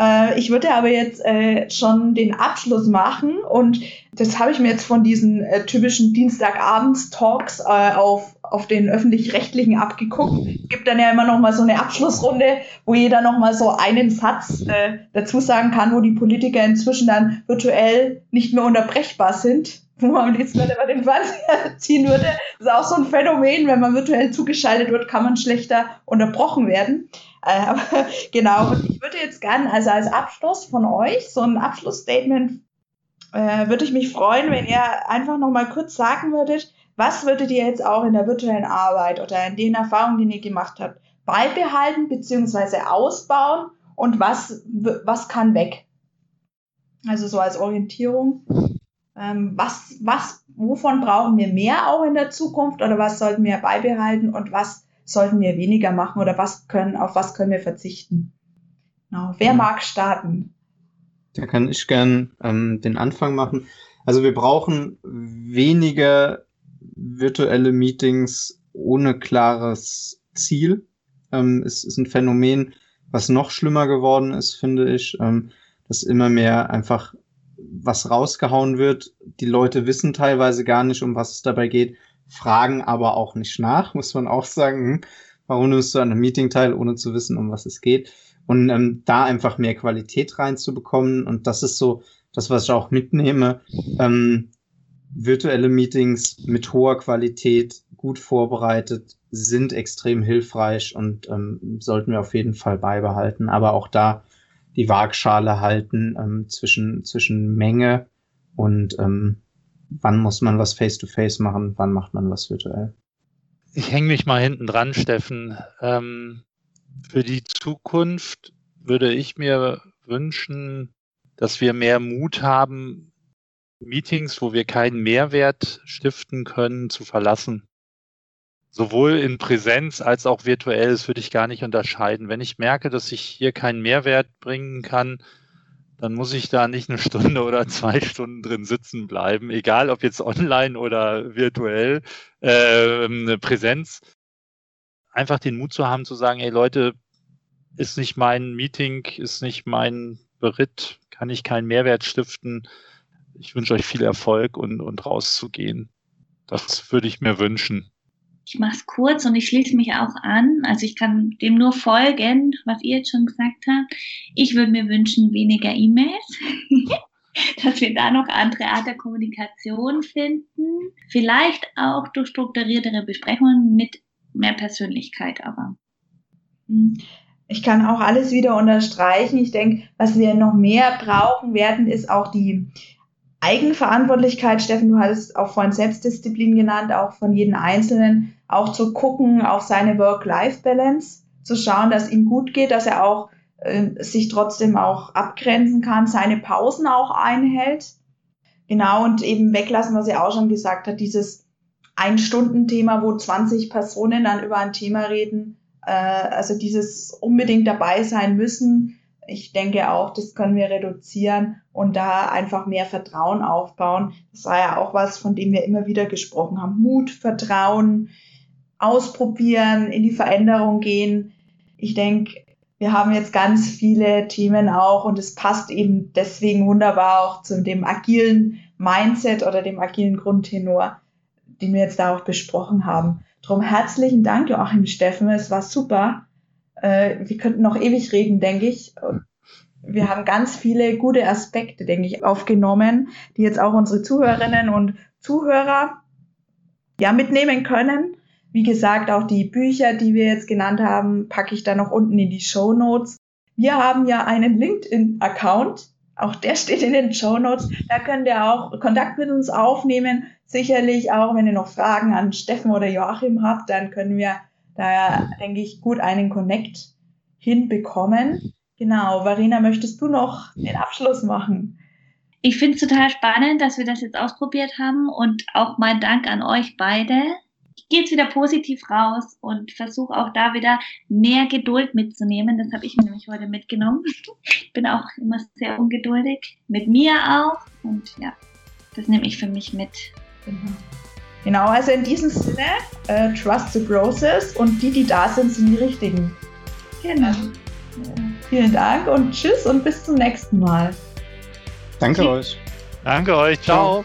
Äh, ich würde aber jetzt äh, schon den Abschluss machen und das habe ich mir jetzt von diesen äh, typischen Dienstagabends-Talks äh, auf auf den öffentlich-rechtlichen abgeguckt. Gibt dann ja immer noch mal so eine Abschlussrunde, wo jeder noch mal so einen Satz äh, dazu sagen kann, wo die Politiker inzwischen dann virtuell nicht mehr unterbrechbar sind, wo man am liebsten über den Fernseher ziehen würde. Das ist auch so ein Phänomen, wenn man virtuell zugeschaltet wird, kann man schlechter unterbrochen werden. Äh, genau, und ich würde jetzt gerne, also als Abschluss von euch, so ein Abschlussstatement, äh, würde ich mich freuen, wenn ihr einfach noch mal kurz sagen würdet, was würdet ihr jetzt auch in der virtuellen Arbeit oder in den Erfahrungen, die ihr gemacht habt, beibehalten bzw. ausbauen und was, was kann weg? Also so als Orientierung. Ähm, was, was, wovon brauchen wir mehr auch in der Zukunft oder was sollten wir beibehalten und was sollten wir weniger machen oder was können, auf was können wir verzichten? Genau. Wer mag starten? Da kann ich gern ähm, den Anfang machen. Also wir brauchen weniger virtuelle Meetings ohne klares Ziel. Ähm, es ist ein Phänomen, was noch schlimmer geworden ist, finde ich, ähm, dass immer mehr einfach was rausgehauen wird. Die Leute wissen teilweise gar nicht, um was es dabei geht, fragen aber auch nicht nach, muss man auch sagen. Hm, warum nimmst du an einem Meeting teil, ohne zu wissen, um was es geht? Und ähm, da einfach mehr Qualität reinzubekommen. Und das ist so das, was ich auch mitnehme. Ähm, virtuelle Meetings mit hoher Qualität, gut vorbereitet, sind extrem hilfreich und ähm, sollten wir auf jeden Fall beibehalten. Aber auch da die Waagschale halten ähm, zwischen, zwischen Menge und ähm, wann muss man was face-to-face -face machen, wann macht man was virtuell. Ich hänge mich mal hinten dran, Steffen. Ähm, für die Zukunft würde ich mir wünschen, dass wir mehr Mut haben, Meetings, wo wir keinen Mehrwert stiften können, zu verlassen. Sowohl in Präsenz als auch virtuell, das würde ich gar nicht unterscheiden. Wenn ich merke, dass ich hier keinen Mehrwert bringen kann, dann muss ich da nicht eine Stunde oder zwei Stunden drin sitzen bleiben, egal ob jetzt online oder virtuell, äh, eine Präsenz. Einfach den Mut zu haben, zu sagen, ey Leute, ist nicht mein Meeting, ist nicht mein Beritt, kann ich keinen Mehrwert stiften, ich wünsche euch viel Erfolg und, und rauszugehen. Das würde ich mir wünschen. Ich mache es kurz und ich schließe mich auch an. Also ich kann dem nur folgen, was ihr jetzt schon gesagt habt. Ich würde mir wünschen, weniger E-Mails. dass wir da noch andere Art der Kommunikation finden. Vielleicht auch durch strukturiertere Besprechungen mit mehr Persönlichkeit aber. Hm. Ich kann auch alles wieder unterstreichen. Ich denke, was wir noch mehr brauchen werden, ist auch die Eigenverantwortlichkeit, Steffen, du hattest auch vorhin Selbstdisziplin genannt, auch von jedem Einzelnen, auch zu gucken auf seine Work-Life-Balance, zu schauen, dass ihm gut geht, dass er auch äh, sich trotzdem auch abgrenzen kann, seine Pausen auch einhält. Genau, und eben weglassen, was er auch schon gesagt hat, dieses Ein-Stunden-Thema, wo 20 Personen dann über ein Thema reden, äh, also dieses unbedingt dabei sein müssen, ich denke auch, das können wir reduzieren und da einfach mehr Vertrauen aufbauen. Das war ja auch was, von dem wir immer wieder gesprochen haben. Mut, Vertrauen, ausprobieren, in die Veränderung gehen. Ich denke, wir haben jetzt ganz viele Themen auch und es passt eben deswegen wunderbar auch zu dem agilen Mindset oder dem agilen Grundtenor, den wir jetzt da auch besprochen haben. Drum herzlichen Dank, Joachim Steffen. Es war super. Äh, wir könnten noch ewig reden, denke ich. Wir haben ganz viele gute Aspekte, denke ich, aufgenommen, die jetzt auch unsere Zuhörerinnen und Zuhörer ja mitnehmen können. Wie gesagt, auch die Bücher, die wir jetzt genannt haben, packe ich da noch unten in die Show Notes. Wir haben ja einen LinkedIn-Account. Auch der steht in den Show Notes. Da könnt ihr auch Kontakt mit uns aufnehmen. Sicherlich auch, wenn ihr noch Fragen an Steffen oder Joachim habt, dann können wir da denke ich, gut einen Connect hinbekommen. Genau, Varina, möchtest du noch den Abschluss machen? Ich finde es total spannend, dass wir das jetzt ausprobiert haben und auch mein Dank an euch beide. Jetzt wieder positiv raus und versuche auch da wieder mehr Geduld mitzunehmen. Das habe ich mir nämlich heute mitgenommen. Ich bin auch immer sehr ungeduldig, mit mir auch. Und ja, das nehme ich für mich mit. Genau. Genau, also in diesem Sinne, äh, trust the process und die, die da sind, sind die richtigen. Genau. Ja. Vielen Dank und tschüss und bis zum nächsten Mal. Danke euch. Danke euch. Ciao.